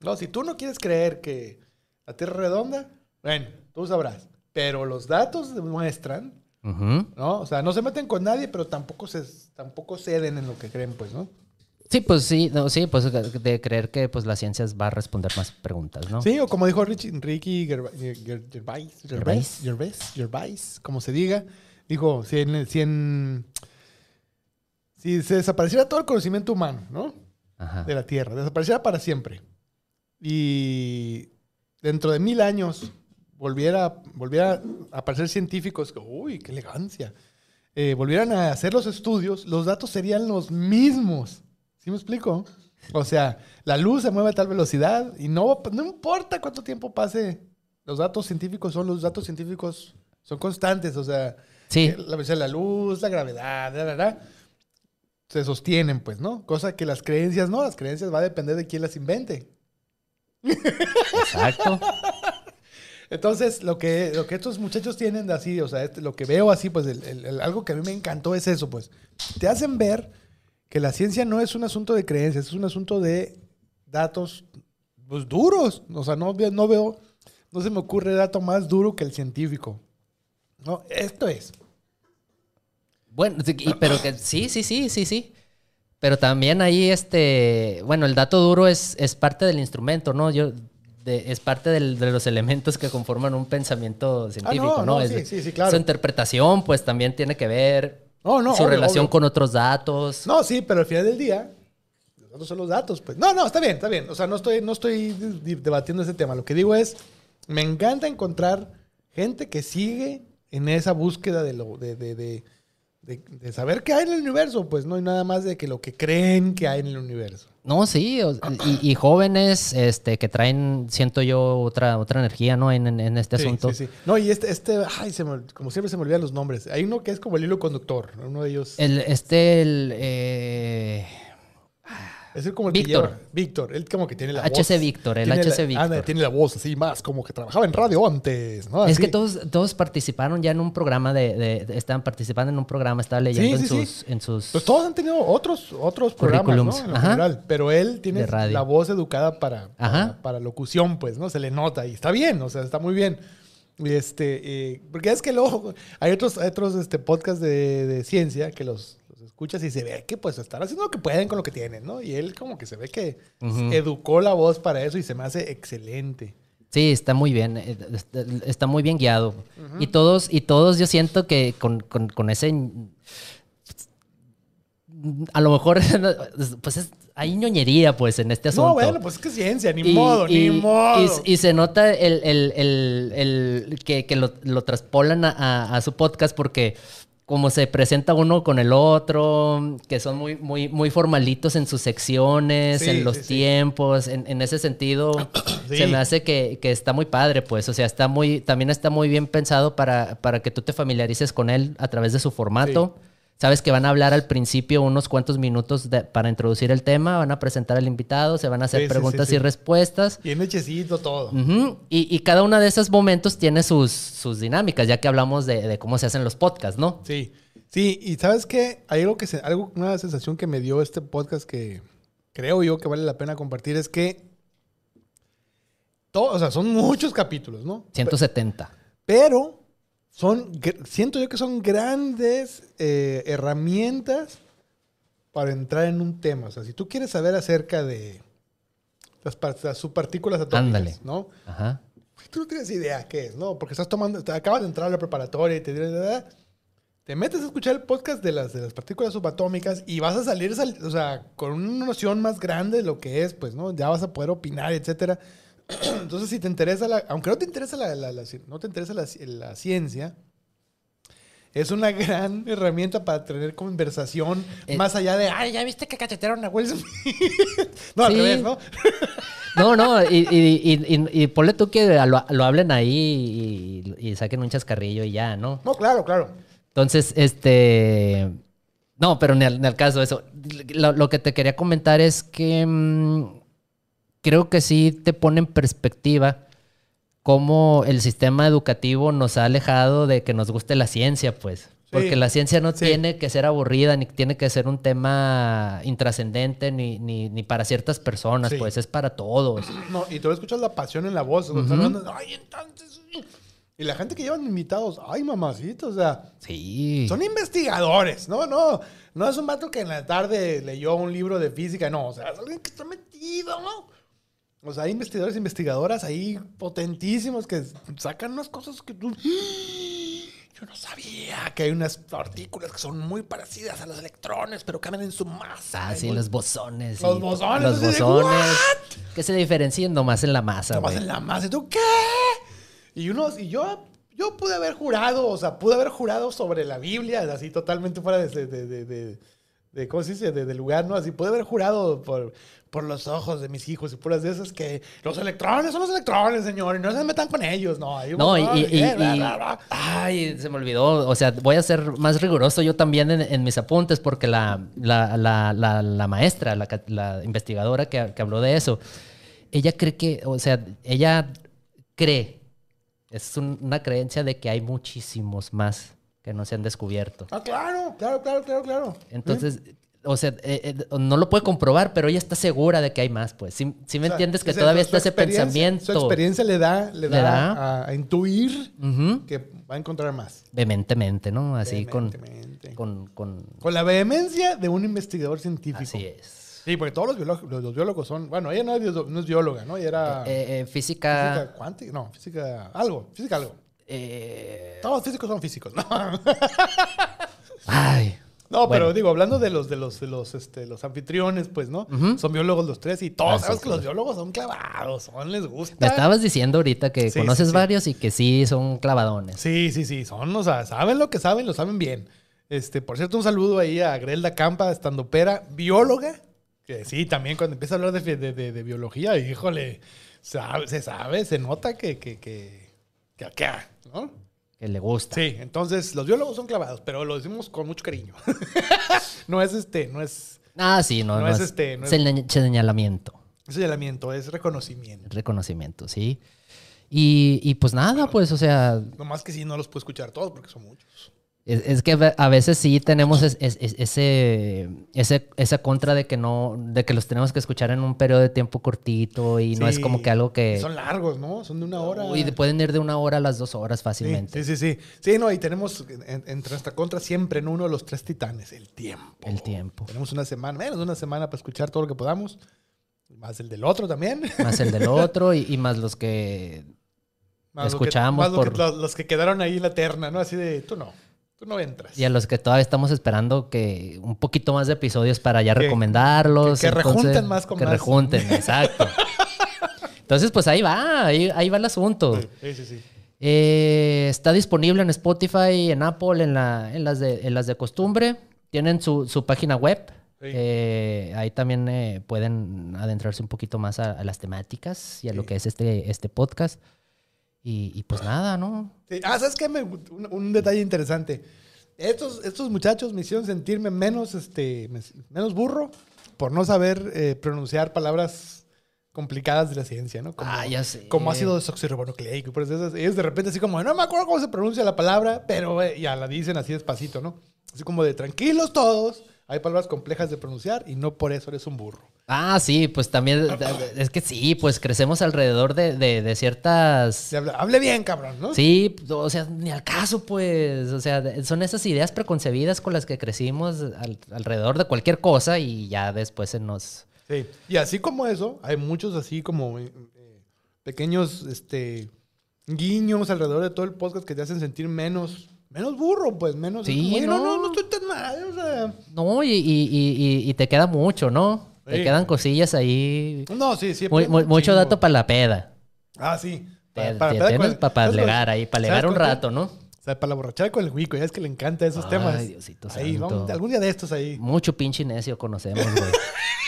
[SPEAKER 3] No, si tú no quieres creer que la Tierra es redonda, bueno, tú sabrás. Pero los datos demuestran,
[SPEAKER 2] Ujú.
[SPEAKER 3] ¿no? O sea, no se meten con nadie, pero tampoco, se, tampoco ceden en lo que creen, pues, ¿no?
[SPEAKER 2] Sí, pues sí, no, sí, pues de creer que pues la ciencia va a responder más preguntas, ¿no?
[SPEAKER 3] Sí, o como dijo Richie, Ricky Ger- Gervais, Gervais, Gervais, Gervais, como se diga, dijo, si en, si en- si se desapareciera todo el conocimiento humano, ¿no?
[SPEAKER 2] Ajá.
[SPEAKER 3] De la Tierra, desapareciera para siempre. Y dentro de mil años volviera, volviera a aparecer científicos, que, uy, qué elegancia, eh, volvieran a hacer los estudios, los datos serían los mismos. ¿Sí me explico? O sea, la luz se mueve a tal velocidad y no, no importa cuánto tiempo pase, los datos científicos son los datos científicos, son constantes, o sea,
[SPEAKER 2] Sí.
[SPEAKER 3] eh, la velocidad de la luz, la gravedad, la, la, la, se sostienen, pues, ¿no? Cosa que las creencias no, las creencias va a depender de quién las invente.
[SPEAKER 2] Exacto.
[SPEAKER 3] Entonces, lo que, lo que estos muchachos tienen de así, o sea, este- lo que veo así, pues el- el- el- algo que a mí me encantó es eso, pues. Te hacen ver que la ciencia no es un asunto de creencias, es un asunto de datos pues, duros. O sea, no, ve- no veo, no se me ocurre dato más duro que el científico. No, esto es.
[SPEAKER 2] Bueno, pero que sí, sí, sí, sí, sí. Pero también ahí, este, bueno, el dato duro es, es parte del instrumento, ¿no? Yo, de- es parte del- de los elementos que conforman un pensamiento científico,
[SPEAKER 3] no,
[SPEAKER 2] ¿no?
[SPEAKER 3] no,
[SPEAKER 2] Es
[SPEAKER 3] sí, sí, claro.
[SPEAKER 2] Su interpretación, pues también tiene que ver
[SPEAKER 3] No, no,
[SPEAKER 2] su
[SPEAKER 3] obvio,
[SPEAKER 2] relación
[SPEAKER 3] obvio.
[SPEAKER 2] con otros datos.
[SPEAKER 3] No, sí, pero al final del día, los datos son los datos, pues. No, no, está bien, está bien. O sea, no estoy, no estoy de- debatiendo ese tema. Lo que digo es, me encanta encontrar gente que sigue en esa búsqueda de, lo, de, de, de, de- de saber qué hay en el universo. Pues no hay nada más de que lo que creen que hay en el universo.
[SPEAKER 2] No, sí, y, y jóvenes este, que traen, siento yo, otra, otra energía, ¿no? En, en- en este
[SPEAKER 3] Sí,
[SPEAKER 2] asunto.
[SPEAKER 3] sí, sí. No, y este, este ay, se me- como siempre se me olvidan los nombres. Hay uno que es como el hilo conductor. Uno de ellos.
[SPEAKER 2] El, este, el... eh,
[SPEAKER 3] Es el como el que
[SPEAKER 2] Víctor.
[SPEAKER 3] lleva- Víctor. Él como que tiene la voz.
[SPEAKER 2] HC Víctor, el HC
[SPEAKER 3] la-
[SPEAKER 2] Víctor.
[SPEAKER 3] anda, tiene la voz así más como que trabajaba en radio antes, ¿no?
[SPEAKER 2] Es que todos, todos participaron ya en un programa de, de- de- estaban participando en un programa, estaba leyendo
[SPEAKER 3] Sí, sí,
[SPEAKER 2] en
[SPEAKER 3] sí.
[SPEAKER 2] sus, en sus
[SPEAKER 3] Pues todos han tenido otros, otros programas. En lo
[SPEAKER 2] Ajá.
[SPEAKER 3] general. Pero él tiene la voz educada para, para, para locución, pues, ¿no? Se le nota y está bien, o sea, está muy bien. Y este, eh, porque es que luego hay otros, hay otros este, podcasts de, de ciencia que los escuchas y se ve que pues están haciendo lo que pueden con lo que tienen, ¿no? Y él como que se ve que educó la voz para eso y se me hace excelente.
[SPEAKER 2] Sí, está muy bien, eh, está, está muy bien guiado. Y todos, y todos yo siento que con, con- con ese a lo mejor pues es- hay ñoñería pues en este asunto.
[SPEAKER 3] No, bueno, pues es que ciencia, ni
[SPEAKER 2] Y-
[SPEAKER 3] modo,
[SPEAKER 2] y-
[SPEAKER 3] ni modo.
[SPEAKER 2] Y, y se nota el, el- el- el- que, que lo, lo traspolan a, a- a su podcast porque como se presenta uno con el otro, que son muy, muy, muy formalitos en sus secciones,
[SPEAKER 3] Sí,
[SPEAKER 2] en los
[SPEAKER 3] sí, sí.
[SPEAKER 2] tiempos, en, en ese sentido, se me hace que, que está muy padre, pues. O sea, está muy, también está muy bien pensado para, para que tú te familiarices con él a través de su formato. Sabes que van a hablar al principio unos cuantos minutos de- para introducir el tema, van a presentar al invitado, se van a hacer
[SPEAKER 3] Sí, sí, sí,
[SPEAKER 2] preguntas
[SPEAKER 3] sí.
[SPEAKER 2] y respuestas.
[SPEAKER 3] Bien hechecito todo.
[SPEAKER 2] Y, y cada uno de esos momentos tiene sus, sus dinámicas, ya que hablamos de, de cómo se hacen los podcasts, ¿no?
[SPEAKER 3] Sí, sí, y sabes qué, hay algo que se, algo, una sensación que me dio este podcast que creo yo que vale la pena compartir es que todo, o sea, son muchos capítulos, ¿no?
[SPEAKER 2] 170.
[SPEAKER 3] Pero son, siento yo que son grandes eh, herramientas para entrar en un tema. O sea, si tú quieres saber acerca de las, las subpartículas atómicas,
[SPEAKER 2] Ándale.
[SPEAKER 3] ¿no?
[SPEAKER 2] Ajá.
[SPEAKER 3] Tú no tienes idea qué es, ¿no? Porque estás tomando, te acabas de entrar a la preparatoria y te te metes a escuchar el podcast de las, de las partículas subatómicas y vas a salir, sal- o sea, con una noción más grande de lo que es, pues, ¿no? Ya vas a poder opinar, etcétera. Entonces, si te interesa la, aunque no te interesa la, la- la no te interesa la, ci- la ciencia, es una gran herramienta para tener conversación
[SPEAKER 2] Eh,
[SPEAKER 3] más allá de, ay, ya viste que cachetearon a Will Smith. no, al
[SPEAKER 2] Sí.
[SPEAKER 3] revés, ¿no?
[SPEAKER 2] No, no, y, y, y, y- ponle tú que lo, lo hablen ahí y, saquen un chascarrillo y ya, ¿no?
[SPEAKER 3] No, claro, claro.
[SPEAKER 2] Entonces, este. No, pero ni al, ni al caso eso. Lo, lo que te quería comentar es que mm, creo que sí te pone en perspectiva cómo el sistema educativo nos ha alejado de que nos guste la ciencia, pues. Porque la ciencia no
[SPEAKER 3] sí.
[SPEAKER 2] tiene que ser aburrida, ni tiene que ser un tema intrascendente, ni, ni, ni para ciertas personas,
[SPEAKER 3] Sí.
[SPEAKER 2] pues es para todos.
[SPEAKER 3] No, y tú escuchas la pasión en la voz. hablando, ay, entonces. Y la gente que llevan invitados, ay, mamacito, o sea,
[SPEAKER 2] Sí.
[SPEAKER 3] son investigadores, ¿no? No, no es un vato que en la tarde leyó un libro de física, no, o sea, es alguien que está metido, ¿no? O sea, hay investigadores e investigadoras ahí potentísimos que sacan unas cosas que tú. Yo no sabía que hay unas partículas que son muy parecidas a los electrones, pero cambian en su masa.
[SPEAKER 2] Ah, sí,
[SPEAKER 3] muy-
[SPEAKER 2] los bosones.
[SPEAKER 3] Los bosones,
[SPEAKER 2] Los
[SPEAKER 3] de,
[SPEAKER 2] bosones. Que se diferencian nomás en la masa,
[SPEAKER 3] Nomás en la masa. ¿Y tú qué? Y unos, y yo, yo pude haber jurado, o sea, pude haber jurado sobre la Biblia, así totalmente fuera de, de, de, de- de- ¿cómo se dice? De lugar, ¿no? Así pude haber jurado por, por los ojos de mis hijos y puras de esas que los electrones son los electrones, señor, y no se metan con ellos, no. Hay un
[SPEAKER 2] No, y, y- y-
[SPEAKER 3] eh, bla,
[SPEAKER 2] y-
[SPEAKER 3] bla, bla.
[SPEAKER 2] Ay, se me olvidó. O sea, voy a ser más riguroso yo también en, en mis apuntes porque la, la, la, la, maestra, la, investigadora que, que habló de eso, ella cree que, o sea, ella cree, es un- una creencia de que hay muchísimos más que no se han descubierto.
[SPEAKER 3] Ah, claro, claro, claro, claro, claro.
[SPEAKER 2] Entonces, o sea, eh, eh, no lo puede comprobar, pero ella está segura de que hay más, pues. ¿Sí, sí me
[SPEAKER 3] O sea,
[SPEAKER 2] entiendes que todavía
[SPEAKER 3] su
[SPEAKER 2] está ese pensamiento?
[SPEAKER 3] Su experiencia le da, le da,
[SPEAKER 2] Le da.
[SPEAKER 3] A, a intuir que va a encontrar más.
[SPEAKER 2] Vehementemente, ¿no? Así con, con, con...
[SPEAKER 3] Con la vehemencia de un investigador científico.
[SPEAKER 2] Así es.
[SPEAKER 3] Sí, porque todos los biólogos, los, los biólogos son. Bueno, ella no es, bio- no es bióloga, ¿no? Ella era.
[SPEAKER 2] Eh, eh,
[SPEAKER 3] física
[SPEAKER 2] física...
[SPEAKER 3] cuántica. No, física. Algo. Física algo.
[SPEAKER 2] eh,
[SPEAKER 3] Todos los físicos son físicos, ¿no?
[SPEAKER 2] Ay.
[SPEAKER 3] No,
[SPEAKER 2] Bueno.
[SPEAKER 3] pero digo, hablando de los de los de los este, los anfitriones, pues, ¿no? Son biólogos los tres y todos
[SPEAKER 2] Ah,
[SPEAKER 3] sabes que los biólogos son clavados, son les gusta.
[SPEAKER 2] Me estabas diciendo ahorita que
[SPEAKER 3] Sí,
[SPEAKER 2] conoces
[SPEAKER 3] sí, sí.
[SPEAKER 2] varios y que sí son clavadones.
[SPEAKER 3] Sí, sí, sí, son, o sea, saben lo que saben, lo saben bien. Este, por cierto, un saludo ahí a Grelda Campa, estandopera, bióloga, que sí, también cuando empieza a hablar de, de- de- de biología, híjole, sabe- se sabe, se nota que, que, que, que acá, ¿no?
[SPEAKER 2] Que le gusta.
[SPEAKER 3] Sí, entonces los biólogos son clavados, pero lo decimos con mucho cariño. no es este, no es
[SPEAKER 2] Ah, sí, no,
[SPEAKER 3] No
[SPEAKER 2] no,
[SPEAKER 3] es
[SPEAKER 2] es,
[SPEAKER 3] este, no es-
[SPEAKER 2] señal- señalamiento,
[SPEAKER 3] señalamiento, es reconocimiento.
[SPEAKER 2] reconocimiento, sí. Y, y pues nada, pues, o sea,
[SPEAKER 3] No más que sí, no los puedo escuchar todos porque son muchos.
[SPEAKER 2] Es, es que a veces sí tenemos es- es- es- ese, ese, esa contra de que no, de que los tenemos que escuchar en un periodo de tiempo cortito y no es como que algo que...
[SPEAKER 3] Son largos, ¿no? Son de una hora.
[SPEAKER 2] Uy, pueden ir de una hora a las dos horas fácilmente.
[SPEAKER 3] Sí, sí, sí. Sí, no, y tenemos en- entre nuestra contra siempre en uno de los tres titanes, el tiempo.
[SPEAKER 2] El tiempo.
[SPEAKER 3] Tenemos una semana, menos de una semana para escuchar todo lo que podamos. Más el del otro también.
[SPEAKER 2] Más el del otro y, y más los que...
[SPEAKER 3] Más lo que-
[SPEAKER 2] Escuchamos
[SPEAKER 3] más lo que-
[SPEAKER 2] por-
[SPEAKER 3] los, los que quedaron ahí en la terna, ¿no? Así de, tú no, tú no entras.
[SPEAKER 2] Y a los que todavía estamos esperando que un poquito más de episodios para ya
[SPEAKER 3] Que-
[SPEAKER 2] recomendarlos.
[SPEAKER 3] que- que rejunten más con
[SPEAKER 2] Que
[SPEAKER 3] más.
[SPEAKER 2] rejunten, exacto. Entonces, pues ahí va, ahí, ahí va el asunto.
[SPEAKER 3] Sí, sí, sí.
[SPEAKER 2] Eh, está disponible en Spotify, en Apple, en, la- en las, de, en las de costumbre. Tienen su, su página web.
[SPEAKER 3] Sí.
[SPEAKER 2] Eh, ahí también eh, pueden adentrarse un poquito más a, a las temáticas y a lo que es este, este podcast. Y, y pues nada, ¿no?
[SPEAKER 3] Sí. Ah, ¿sabes qué? Me- un, un detalle interesante. Estos, estos muchachos me hicieron sentirme menos, este, me- menos burro por no saber eh, pronunciar palabras complicadas de la ciencia, ¿no? Como,
[SPEAKER 2] Ah, ya sé.
[SPEAKER 3] como ácido desoxirribonucleico y por eso. Ellos de repente así como, no me acuerdo cómo se pronuncia la palabra, pero eh, ya la dicen así despacito, ¿no? Así como de tranquilos todos, hay palabras complejas de pronunciar y no por eso eres un burro.
[SPEAKER 2] Ah, sí, pues también, es que sí, pues crecemos alrededor de, de, de ciertas...
[SPEAKER 3] Habla- hable bien, cabrón, ¿no?
[SPEAKER 2] Sí, o sea, ni al caso, pues. O sea, son esas ideas preconcebidas con las que crecimos al- alrededor de cualquier cosa y ya después se nos.
[SPEAKER 3] Sí. Y así como eso, hay muchos así como eh, eh, pequeños este, guiños alrededor de todo el podcast que te hacen sentir menos, menos burro, pues menos.
[SPEAKER 2] Sí,
[SPEAKER 3] como, "Oye, no, no,
[SPEAKER 2] no.
[SPEAKER 3] no estoy tan mal. O sea.
[SPEAKER 2] No, y, y- y- y- y te queda mucho, ¿no? Te quedan cosillas ahí.
[SPEAKER 3] No, sí, sí.
[SPEAKER 2] Muy- mucho dato para la peda.
[SPEAKER 3] Ah, sí. Peda con el-
[SPEAKER 2] para
[SPEAKER 3] ¿sabes
[SPEAKER 2] legar ahí, para
[SPEAKER 3] ¿sabes
[SPEAKER 2] legar un rato, ¿no?
[SPEAKER 3] O sea, para la con el Wico, ya es que le encanta esos
[SPEAKER 2] Ay,
[SPEAKER 3] temas.
[SPEAKER 2] Diosito
[SPEAKER 3] ahí,
[SPEAKER 2] santo.
[SPEAKER 3] vamos, algún día de estos ahí.
[SPEAKER 2] Mucho pinche necio conocemos, güey.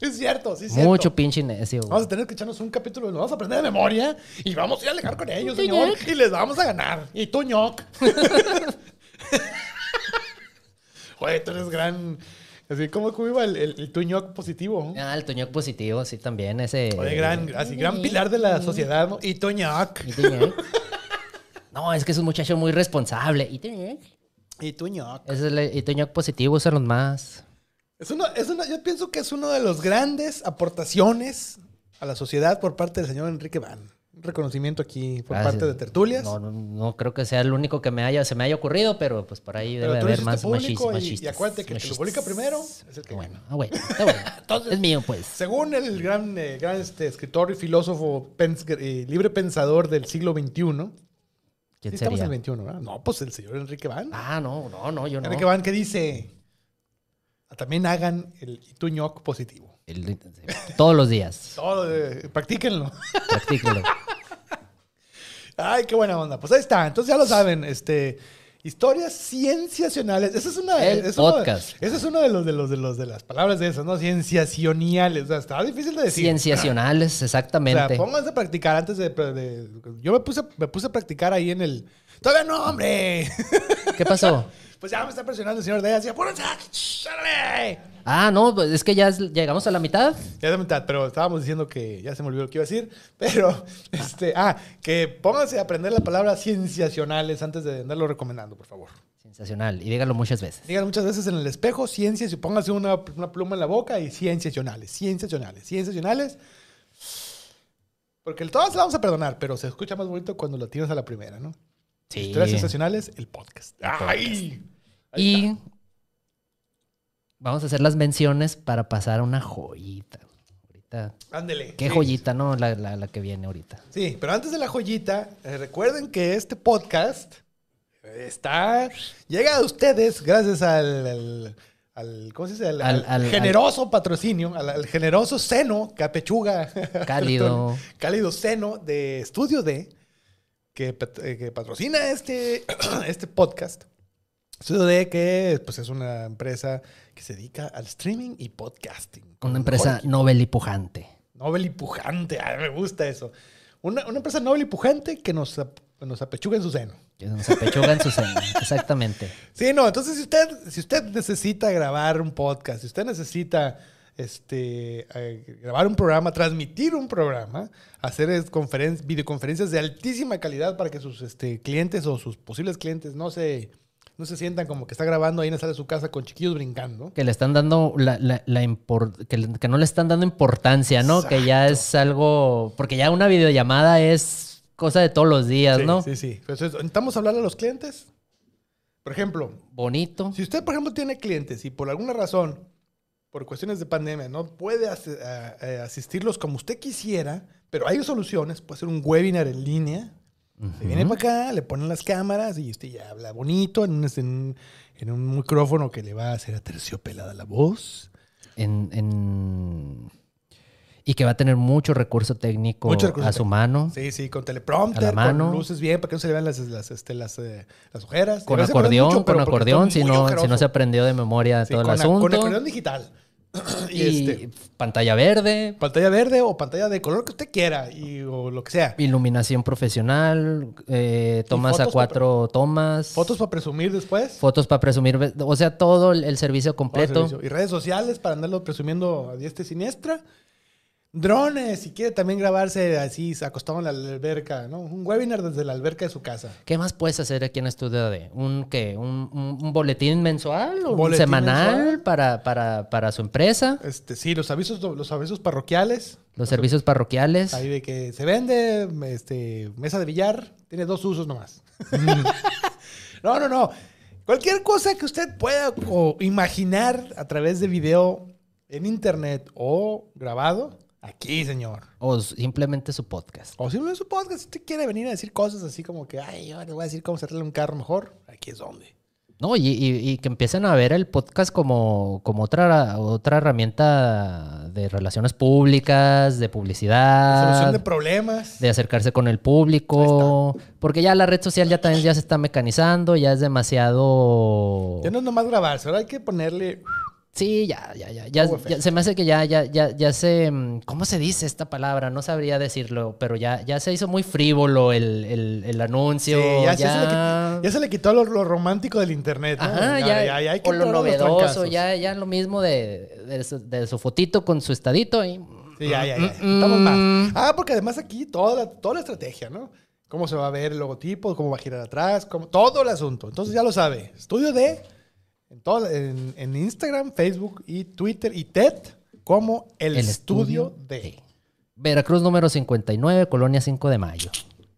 [SPEAKER 3] Es cierto, sí, es cierto.
[SPEAKER 2] Mucho pinche necio, güey.
[SPEAKER 3] Vamos a tener que echarnos un capítulo, nos vamos a aprender de memoria y vamos a ir a alejar con ellos, señor. Y les vamos a ganar. Y tú, ñoc. Oye, tú eres gran. Así como iba el, el, el positivo.
[SPEAKER 2] Ah, el Toñoc positivo, sí, también. Ese.
[SPEAKER 3] Oye, gran, así, gran pilar de la sociedad, ¿no? Y tu ñoc.
[SPEAKER 2] ¿Y Toñoc? No, es que es un muchacho muy responsable. ¿Y Toñoc?
[SPEAKER 3] Y tu ñoc.
[SPEAKER 2] Es el y Toñoc positivo, son los más.
[SPEAKER 3] Es uno, es una, yo pienso que es una de las grandes aportaciones a la sociedad por parte del señor Enrique Van. Un reconocimiento aquí por
[SPEAKER 2] Gracias.
[SPEAKER 3] parte de Tertulias.
[SPEAKER 2] No, no, no creo que sea el único que me haya, se me haya ocurrido, pero pues por ahí
[SPEAKER 3] Pero
[SPEAKER 2] debe haber más machis-
[SPEAKER 3] y- y acuérdate que el que lo publica primero es el que
[SPEAKER 2] bueno,
[SPEAKER 3] gana.
[SPEAKER 2] ah, bueno, está bueno.
[SPEAKER 3] Entonces-
[SPEAKER 2] es mío, pues.
[SPEAKER 3] Según el gran, eh, gran este, escritor y filósofo pens- eh, libre pensador del siglo XXI,
[SPEAKER 2] ¿Quién
[SPEAKER 3] sí estamos
[SPEAKER 2] sería?
[SPEAKER 3] en el XXI, ¿verdad? No, pues el señor Enrique Van.
[SPEAKER 2] Ah, no, no, no, yo no.
[SPEAKER 3] Enrique Van que dice, "Ah, también hagan el ituñoc positivo.
[SPEAKER 2] El- todos los días.
[SPEAKER 3] Todo, eh, practíquenlo.
[SPEAKER 2] Practíquelo.
[SPEAKER 3] Ay, qué buena onda. Pues ahí está. Entonces ya lo saben, este historias cienciacionales. Esa es una
[SPEAKER 2] El
[SPEAKER 3] es uno de-
[SPEAKER 2] podcast.
[SPEAKER 3] ese es uno de los de los de los de las palabras de esas, ¿no? Cienciacionales. O sea, está difícil de decir.
[SPEAKER 2] Cienciacionales,
[SPEAKER 3] O sea,
[SPEAKER 2] exactamente.
[SPEAKER 3] pónganse a practicar antes de, de- yo me puse me puse a practicar ahí en el Todavía no, hombre.
[SPEAKER 2] ¿Qué pasó?
[SPEAKER 3] Pues ya me está presionando el señor Díaz. Y apúrense.
[SPEAKER 2] Ah, no, pues es que ya es- llegamos a la mitad.
[SPEAKER 3] Ya de mitad, pero estábamos diciendo que ya se me olvidó lo que iba a decir. Pero, este, ah, que pónganse a aprender la palabra cienciacionales antes de andarlo recomendando, por favor.
[SPEAKER 2] Sensacional. Y dígalo muchas veces.
[SPEAKER 3] Digan muchas veces en el espejo ciencias y pónganse una, una pluma en la boca y cienciacionales, cienciacionales, cienciacionales. Porque todas se la vamos a perdonar, pero se escucha más bonito cuando lo tienes a la primera, ¿no?
[SPEAKER 2] Sí.
[SPEAKER 3] Historias sensacionales, el podcast. ¡Ay!
[SPEAKER 2] Y vamos a hacer las menciones para pasar a una joyita. Ahorita.
[SPEAKER 3] Ándele.
[SPEAKER 2] ¿Qué
[SPEAKER 3] Sí.
[SPEAKER 2] joyita, no? La, la- la que viene ahorita.
[SPEAKER 3] Sí, pero antes de la joyita, eh, recuerden que este podcast está. Llega a ustedes gracias al. al- al- ¿Cómo se dice? Al,
[SPEAKER 2] Al-
[SPEAKER 3] al
[SPEAKER 2] al-
[SPEAKER 3] generoso patrocinio, al, al generoso seno que apechuga.
[SPEAKER 2] Cálido.
[SPEAKER 3] cálido seno de Estudio D, que, eh, que patrocina este, este podcast. Estudio que pues, es una empresa que se dedica al streaming y podcasting.
[SPEAKER 2] Una empresa novel y pujante.
[SPEAKER 3] Nobel y pujante. Ay, me gusta eso. Una, una empresa noble y pujante que nos, nos apechuga en su seno.
[SPEAKER 2] Que nos apechuga en su seno. Exactamente.
[SPEAKER 3] Sí, no, entonces si usted, si usted necesita grabar un podcast, si usted necesita este, eh, grabar un programa, transmitir un programa, hacer videoconferencias de altísima calidad para que sus este, clientes o sus posibles clientes no se, no se sientan como que está grabando ahí en la sala de su casa con chiquillos brincando.
[SPEAKER 2] Que le están dando la, la- la impor- que, le- que no le están dando importancia, ¿no? Que ya es algo. Porque ya una videollamada es cosa de todos los días,
[SPEAKER 3] Sí,
[SPEAKER 2] ¿no?
[SPEAKER 3] sí, sí. Entonces, necesitamos hablarle a los clientes. Por ejemplo,
[SPEAKER 2] Bonito.
[SPEAKER 3] Si usted, por ejemplo, tiene clientes y por alguna razón, por cuestiones de pandemia, no puede as- a- a- asistirlos como usted quisiera, pero hay soluciones, puede ser un webinar en línea. Se viene para acá, le ponen las cámaras y usted ya habla bonito en un, en un- en un micrófono que le va a hacer aterciopelada la voz.
[SPEAKER 2] En, en- Y que va a tener mucho recurso técnico
[SPEAKER 3] Mucho recurso
[SPEAKER 2] a su
[SPEAKER 3] técnico.
[SPEAKER 2] mano.
[SPEAKER 3] Sí, sí, con teleprompter,
[SPEAKER 2] A la mano.
[SPEAKER 3] con luces bien, para que no se le vean las, las, este, las, eh, las ojeras.
[SPEAKER 2] Con acordeón,
[SPEAKER 3] mucho,
[SPEAKER 2] con acordeón, si no, si no se aprendió de memoria
[SPEAKER 3] Sí,
[SPEAKER 2] todo el
[SPEAKER 3] a- con
[SPEAKER 2] asunto.
[SPEAKER 3] acordeón digital. y, este,
[SPEAKER 2] pantalla verde,
[SPEAKER 3] Pantalla verde o pantalla de color que usted quiera y, o lo que sea.
[SPEAKER 2] iluminación profesional, eh, tomas a cuatro tomas.
[SPEAKER 3] Fotos para presumir después.
[SPEAKER 2] Fotos para presumir, o sea, todo el, el servicio
[SPEAKER 3] el
[SPEAKER 2] completo.
[SPEAKER 3] servicio. Y redes sociales para andarlo presumiendo a diestra y siniestra. Drones, si quiere también grabarse así, acostado en la alberca, ¿no? Un webinar desde la alberca de su casa.
[SPEAKER 2] ¿Qué más puedes hacer aquí en Estudio de? ¿Un qué? ¿Un, un- un boletín mensual o un semanal
[SPEAKER 3] mensual.
[SPEAKER 2] Para, para, para su empresa?
[SPEAKER 3] Este, sí, los avisos, los avisos parroquiales.
[SPEAKER 2] Los servicios parroquiales.
[SPEAKER 3] Ahí de que se vende este, mesa de billar, tiene dos usos nomás. no, no, no. Cualquier cosa que usted pueda imaginar a través de video en internet o grabado, aquí, señor.
[SPEAKER 2] O simplemente su podcast.
[SPEAKER 3] O si en su podcast si usted quiere venir a decir cosas así como que, ay, yo le voy a decir cómo hacerle un carro mejor, aquí es donde.
[SPEAKER 2] No, y, y- y que empiecen a ver el podcast como, como otra, otra herramienta de relaciones públicas, de publicidad.
[SPEAKER 3] Solución de problemas.
[SPEAKER 2] de acercarse con el público, porque ya la red social ya también ya se está mecanizando, ya es demasiado...
[SPEAKER 3] Ya no es nomás grabarse, ahora hay que ponerle...
[SPEAKER 2] Sí, ya, ya, ya, ya, se me hace que ya, ya, ya, ya se... mm, ¿Cómo se dice esta palabra? No sabría decirlo, pero ya, ya se hizo muy frívolo el, el, el anuncio,
[SPEAKER 3] Sí, ya,
[SPEAKER 2] ya...
[SPEAKER 3] se le quitó, ya se le quitó lo, lo romántico del internet, ¿no?
[SPEAKER 2] Ajá, ya,
[SPEAKER 3] hay que
[SPEAKER 2] o lo novedoso, ya, ya lo mismo de, de, su, de su fotito con su estadito y...
[SPEAKER 3] Sí, ya, ya, ya.
[SPEAKER 2] Mm,
[SPEAKER 3] Estamos
[SPEAKER 2] mm.
[SPEAKER 3] mal. Ah, porque además aquí toda la, toda la estrategia, ¿no? Cómo se va a ver el logotipo, cómo va a girar atrás, cómo- todo el asunto. Entonces ya lo sabe. Estudio de en, todo, en, en Instagram, Facebook y Twitter y TED como el, estudio, de.
[SPEAKER 2] Veracruz número 59, Colonia 5 de Mayo.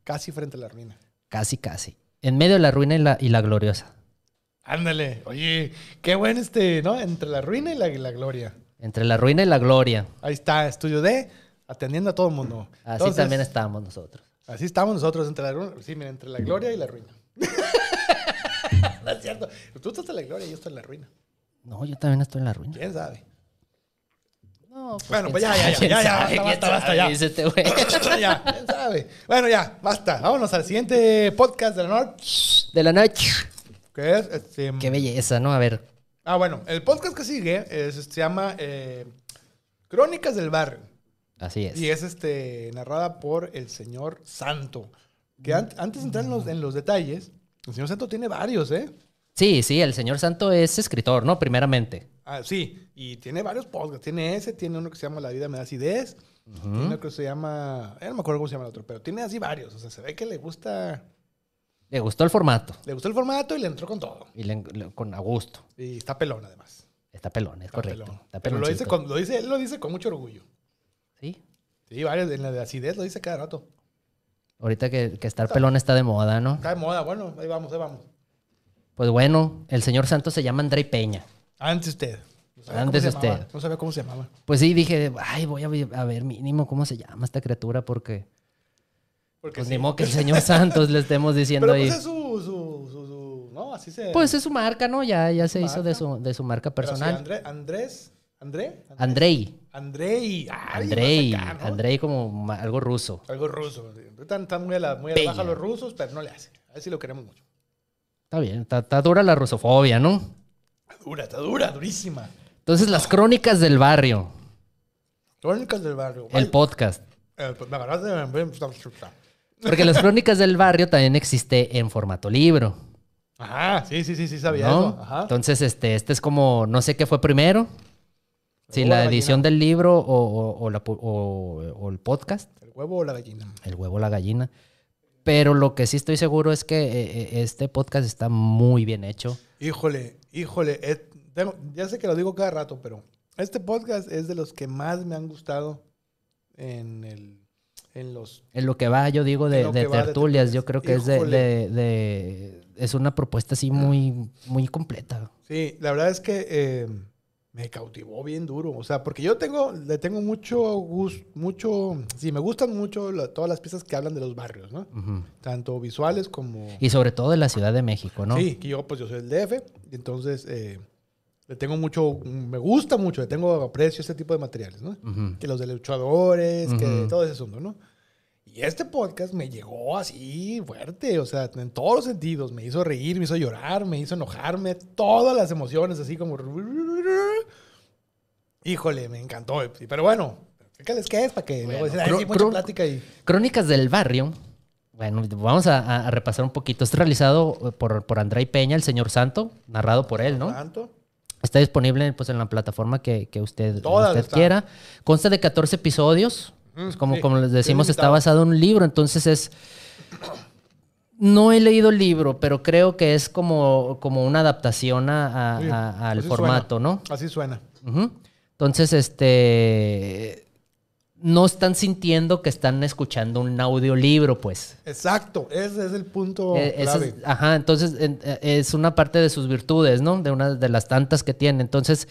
[SPEAKER 3] Casi frente a la ruina.
[SPEAKER 2] Casi, casi. En medio de la ruina y la, y la gloriosa.
[SPEAKER 3] Ándale. Oye, qué buen este, ¿no? Entre la ruina y la, y la gloria.
[SPEAKER 2] Entre la ruina y la gloria.
[SPEAKER 3] Ahí está, estudio de, atendiendo a todo el mundo.
[SPEAKER 2] Así
[SPEAKER 3] Entonces,
[SPEAKER 2] también estamos nosotros.
[SPEAKER 3] Así estamos nosotros entre la, sí, mira, entre la gloria y la ruina. cierto. Tú estás en la gloria y yo estoy en la ruina.
[SPEAKER 2] No, yo también estoy en la ruina.
[SPEAKER 3] ¿Quién sabe?
[SPEAKER 2] No, pues,
[SPEAKER 3] Bueno, pues ya, ya, ya, ya, ya, basta,
[SPEAKER 2] quién
[SPEAKER 3] basta, basta, ya.
[SPEAKER 2] este
[SPEAKER 3] ya, quién sabe. Bueno, ya, basta. Vámonos al siguiente podcast de la noche.
[SPEAKER 2] De la noche.
[SPEAKER 3] Que es este.
[SPEAKER 2] Qué belleza, ¿no? A ver.
[SPEAKER 3] Ah, bueno, el podcast que sigue es- se llama eh, Crónicas del Barrio.
[SPEAKER 2] Así es.
[SPEAKER 3] Y es este narrada por el señor Santo. Que an- antes de entrar en los, en los detalles, el señor Santo tiene varios, ¿eh?
[SPEAKER 2] Sí, sí, el señor Santo es escritor, ¿no? Primeramente.
[SPEAKER 3] Ah, sí, y tiene varios podcasts. Tiene ese, tiene uno que se llama La vida me da acidez. Tiene uno que se llama. No me acuerdo cómo se llama el otro, pero tiene así varios. O sea, se ve que le gusta.
[SPEAKER 2] Le gustó el formato.
[SPEAKER 3] Le gustó el formato y le entró con todo.
[SPEAKER 2] Y le- le- con a gusto.
[SPEAKER 3] Y está pelón, además.
[SPEAKER 2] Está pelón, es
[SPEAKER 3] Está
[SPEAKER 2] correcto.
[SPEAKER 3] pelón.
[SPEAKER 2] Está
[SPEAKER 3] Pero lo dice, con, lo dice, él lo dice con mucho orgullo.
[SPEAKER 2] Sí.
[SPEAKER 3] Sí, varios. En la de acidez lo dice cada rato.
[SPEAKER 2] Ahorita que, que estar pelón está de moda, ¿no?
[SPEAKER 3] Está de moda. Bueno, ahí vamos, ahí vamos.
[SPEAKER 2] Pues bueno, el señor Santo se llama Andrey Peña.
[SPEAKER 3] Antes usted. No
[SPEAKER 2] Antes usted.
[SPEAKER 3] No sabía cómo se llamaba.
[SPEAKER 2] Pues sí, dije, ay, voy a ver, mínimo cómo se llama esta criatura porque...
[SPEAKER 3] Porque
[SPEAKER 2] Pues
[SPEAKER 3] sí.
[SPEAKER 2] ni modo que el señor Santos le estemos diciendo
[SPEAKER 3] Pero
[SPEAKER 2] ahí.
[SPEAKER 3] pues es su, su, su, su- No, así se.
[SPEAKER 2] Pues es su marca, ¿no? Ya, ya se hizo de su, de su marca
[SPEAKER 3] Pero sí,
[SPEAKER 2] personal.
[SPEAKER 3] André- Andrés. ¿André?
[SPEAKER 2] Andrei.
[SPEAKER 3] Andrei.
[SPEAKER 2] Andrei.
[SPEAKER 3] más acá, ¿no?
[SPEAKER 2] Andrei como algo ruso.
[SPEAKER 3] Algo ruso. Están, están muy a la, muy a la baja los rusos, pero no le hace. A ver si lo queremos mucho.
[SPEAKER 2] Está bien, está, está dura la rusofobia, ¿no?
[SPEAKER 3] Está dura, está dura, durísima.
[SPEAKER 2] Entonces, las crónicas del barrio,
[SPEAKER 3] Crónicas del barrio.
[SPEAKER 2] el podcast.
[SPEAKER 3] eh, pues, me agarraste
[SPEAKER 2] Porque las crónicas del barrio también existe en formato libro.
[SPEAKER 3] Ajá, sí, sí, sí, sí, sabía
[SPEAKER 2] ¿no?
[SPEAKER 3] eso. Ajá.
[SPEAKER 2] Entonces, este, este es como, no sé qué fue primero. Si la
[SPEAKER 3] la
[SPEAKER 2] edición
[SPEAKER 3] gallina?
[SPEAKER 2] del libro o, o- o la pu- o- o el podcast,
[SPEAKER 3] ¿El huevo o la gallina?
[SPEAKER 2] el huevo o la gallina. Pero lo que sí estoy seguro es que eh, eh, este podcast está muy bien hecho.
[SPEAKER 3] Híjole, híjole. eh, tengo- ya sé que lo digo cada rato, pero este podcast es de los que más me han gustado en, el, en los...
[SPEAKER 2] En lo que va, yo digo, de, tertulias, yo creo que es de,
[SPEAKER 3] Híjole.
[SPEAKER 2] de- de- Es una propuesta así muy, muy completa.
[SPEAKER 3] Sí, la verdad es que eh, me cautivó bien duro. O sea, porque yo tengo, le tengo mucho gusto, mucho... Sí, me gustan mucho la- todas las piezas que hablan de los barrios, ¿no?
[SPEAKER 2] Ujú.
[SPEAKER 3] Tanto visuales como...
[SPEAKER 2] Y sobre todo de la Ciudad de México, ¿no?
[SPEAKER 3] Sí, que yo pues yo soy el DF, entonces eh, le tengo mucho, me gusta mucho, le tengo aprecio a este tipo de materiales, ¿no?
[SPEAKER 2] Ujú.
[SPEAKER 3] Que los de luchadores, que
[SPEAKER 2] Ujú.
[SPEAKER 3] todo ese asunto, ¿no? Y este podcast me llegó así fuerte, o sea, en todos los sentidos, me hizo reír, me hizo llorar, me hizo enojarme, todas las emociones así como... Híjole, me encantó. Pero bueno, ¿qué les queda? Para que luego
[SPEAKER 2] Bueno,
[SPEAKER 3] dicen, "Ay,
[SPEAKER 2] cro-
[SPEAKER 3] sí, mucha plática y...
[SPEAKER 2] Crónicas del Barrio. Bueno, vamos a, a- repasar un poquito. Es realizado por, por Andrei Peña, el señor Santo, narrado por él, ¿no?
[SPEAKER 3] Tanto.
[SPEAKER 2] Está disponible pues, en la plataforma que, que usted,
[SPEAKER 3] Todas
[SPEAKER 2] usted quiera. Consta de 14 episodios. Pues, como,
[SPEAKER 3] sí,
[SPEAKER 2] como les
[SPEAKER 3] es
[SPEAKER 2] decimos, está basado en un libro. Entonces es... No he leído el libro, pero creo que es como, como una adaptación a- a-
[SPEAKER 3] Sí,
[SPEAKER 2] a- al formato,
[SPEAKER 3] suena.
[SPEAKER 2] ¿no?
[SPEAKER 3] Así suena.
[SPEAKER 2] Entonces, este... No están sintiendo que están escuchando un audiolibro, pues.
[SPEAKER 3] Exacto, ese es el punto
[SPEAKER 2] Eh, esa
[SPEAKER 3] clave.
[SPEAKER 2] es- ajá, entonces en- eh, es una parte de sus virtudes, ¿no? De una de las tantas que tiene. Entonces,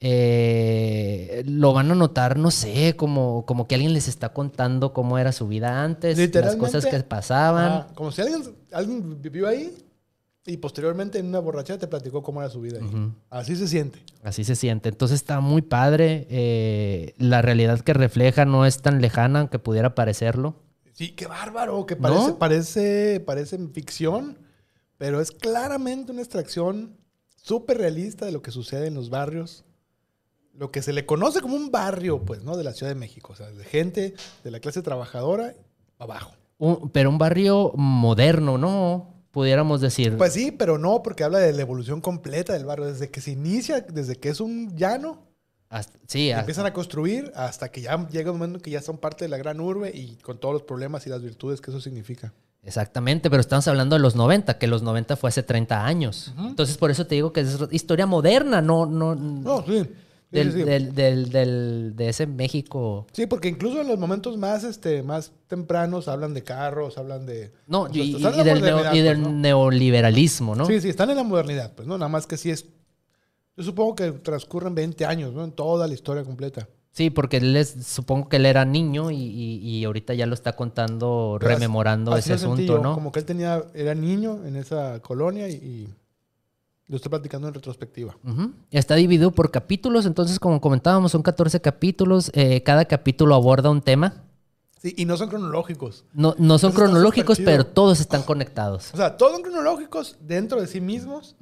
[SPEAKER 2] eh, lo van a notar, no sé, como, como que alguien les está contando cómo era su vida antes, las cosas que pasaban.
[SPEAKER 3] Ah, como si alguien, alguien vivió ahí y posteriormente en una borrachera te platicó cómo era su vida ahí. Así se siente.
[SPEAKER 2] Así se siente. Entonces está muy padre. eh, la realidad que refleja no es tan lejana, aunque pudiera parecerlo.
[SPEAKER 3] Sí, qué bárbaro, que parece,
[SPEAKER 2] ¿No?
[SPEAKER 3] parece, parece ficción, pero es claramente una extracción súper realista de lo que sucede en los barrios. Lo que se le conoce como un barrio, pues, ¿no? De la Ciudad de México. O sea, de gente de la clase trabajadora abajo.
[SPEAKER 2] Un- pero un barrio moderno, ¿no? Pudiéramos decir.
[SPEAKER 3] Pues sí, pero no, porque habla de la evolución completa del barrio. Desde que se inicia, desde que es un llano,
[SPEAKER 2] Hasta- sí, hasta-
[SPEAKER 3] empiezan a construir hasta que ya llega un momento en que ya son parte de la gran urbe y con todos los problemas y las virtudes que eso significa.
[SPEAKER 2] Exactamente, pero estamos hablando de los 90, que los 90 fue hace 30 años. Entonces, por eso te digo que es historia moderna, no, no,
[SPEAKER 3] No, sí.
[SPEAKER 2] Del,
[SPEAKER 3] sí, sí.
[SPEAKER 2] del- del- del- de ese México.
[SPEAKER 3] Sí, porque incluso en los momentos más, este, más tempranos hablan de carros, hablan de...
[SPEAKER 2] No,
[SPEAKER 3] o sea,
[SPEAKER 2] y, del, neo- y
[SPEAKER 3] pues, ¿no?
[SPEAKER 2] neoliberalismo, ¿no?
[SPEAKER 3] Sí, sí, están en la modernidad, pues, ¿no? Nada más que sí es... Yo supongo que transcurren 20 años, ¿no? En toda la historia completa.
[SPEAKER 2] Sí, porque él es, supongo que él era niño y, y- ahorita ya lo está contando,
[SPEAKER 3] Pero
[SPEAKER 2] rememorando
[SPEAKER 3] así
[SPEAKER 2] ese
[SPEAKER 3] sentí
[SPEAKER 2] asunto,
[SPEAKER 3] yo,
[SPEAKER 2] ¿no?
[SPEAKER 3] Como que él tenía, era niño en esa colonia y lo estoy platicando en retrospectiva.
[SPEAKER 2] Está dividido por capítulos, entonces como comentábamos, son 14 capítulos, eh, cada capítulo aborda un tema.
[SPEAKER 3] Sí, y no son cronológicos.
[SPEAKER 2] No, no son cronológicos, pero todos están conectados.
[SPEAKER 3] O sea, todos son cronológicos dentro de sí mismos,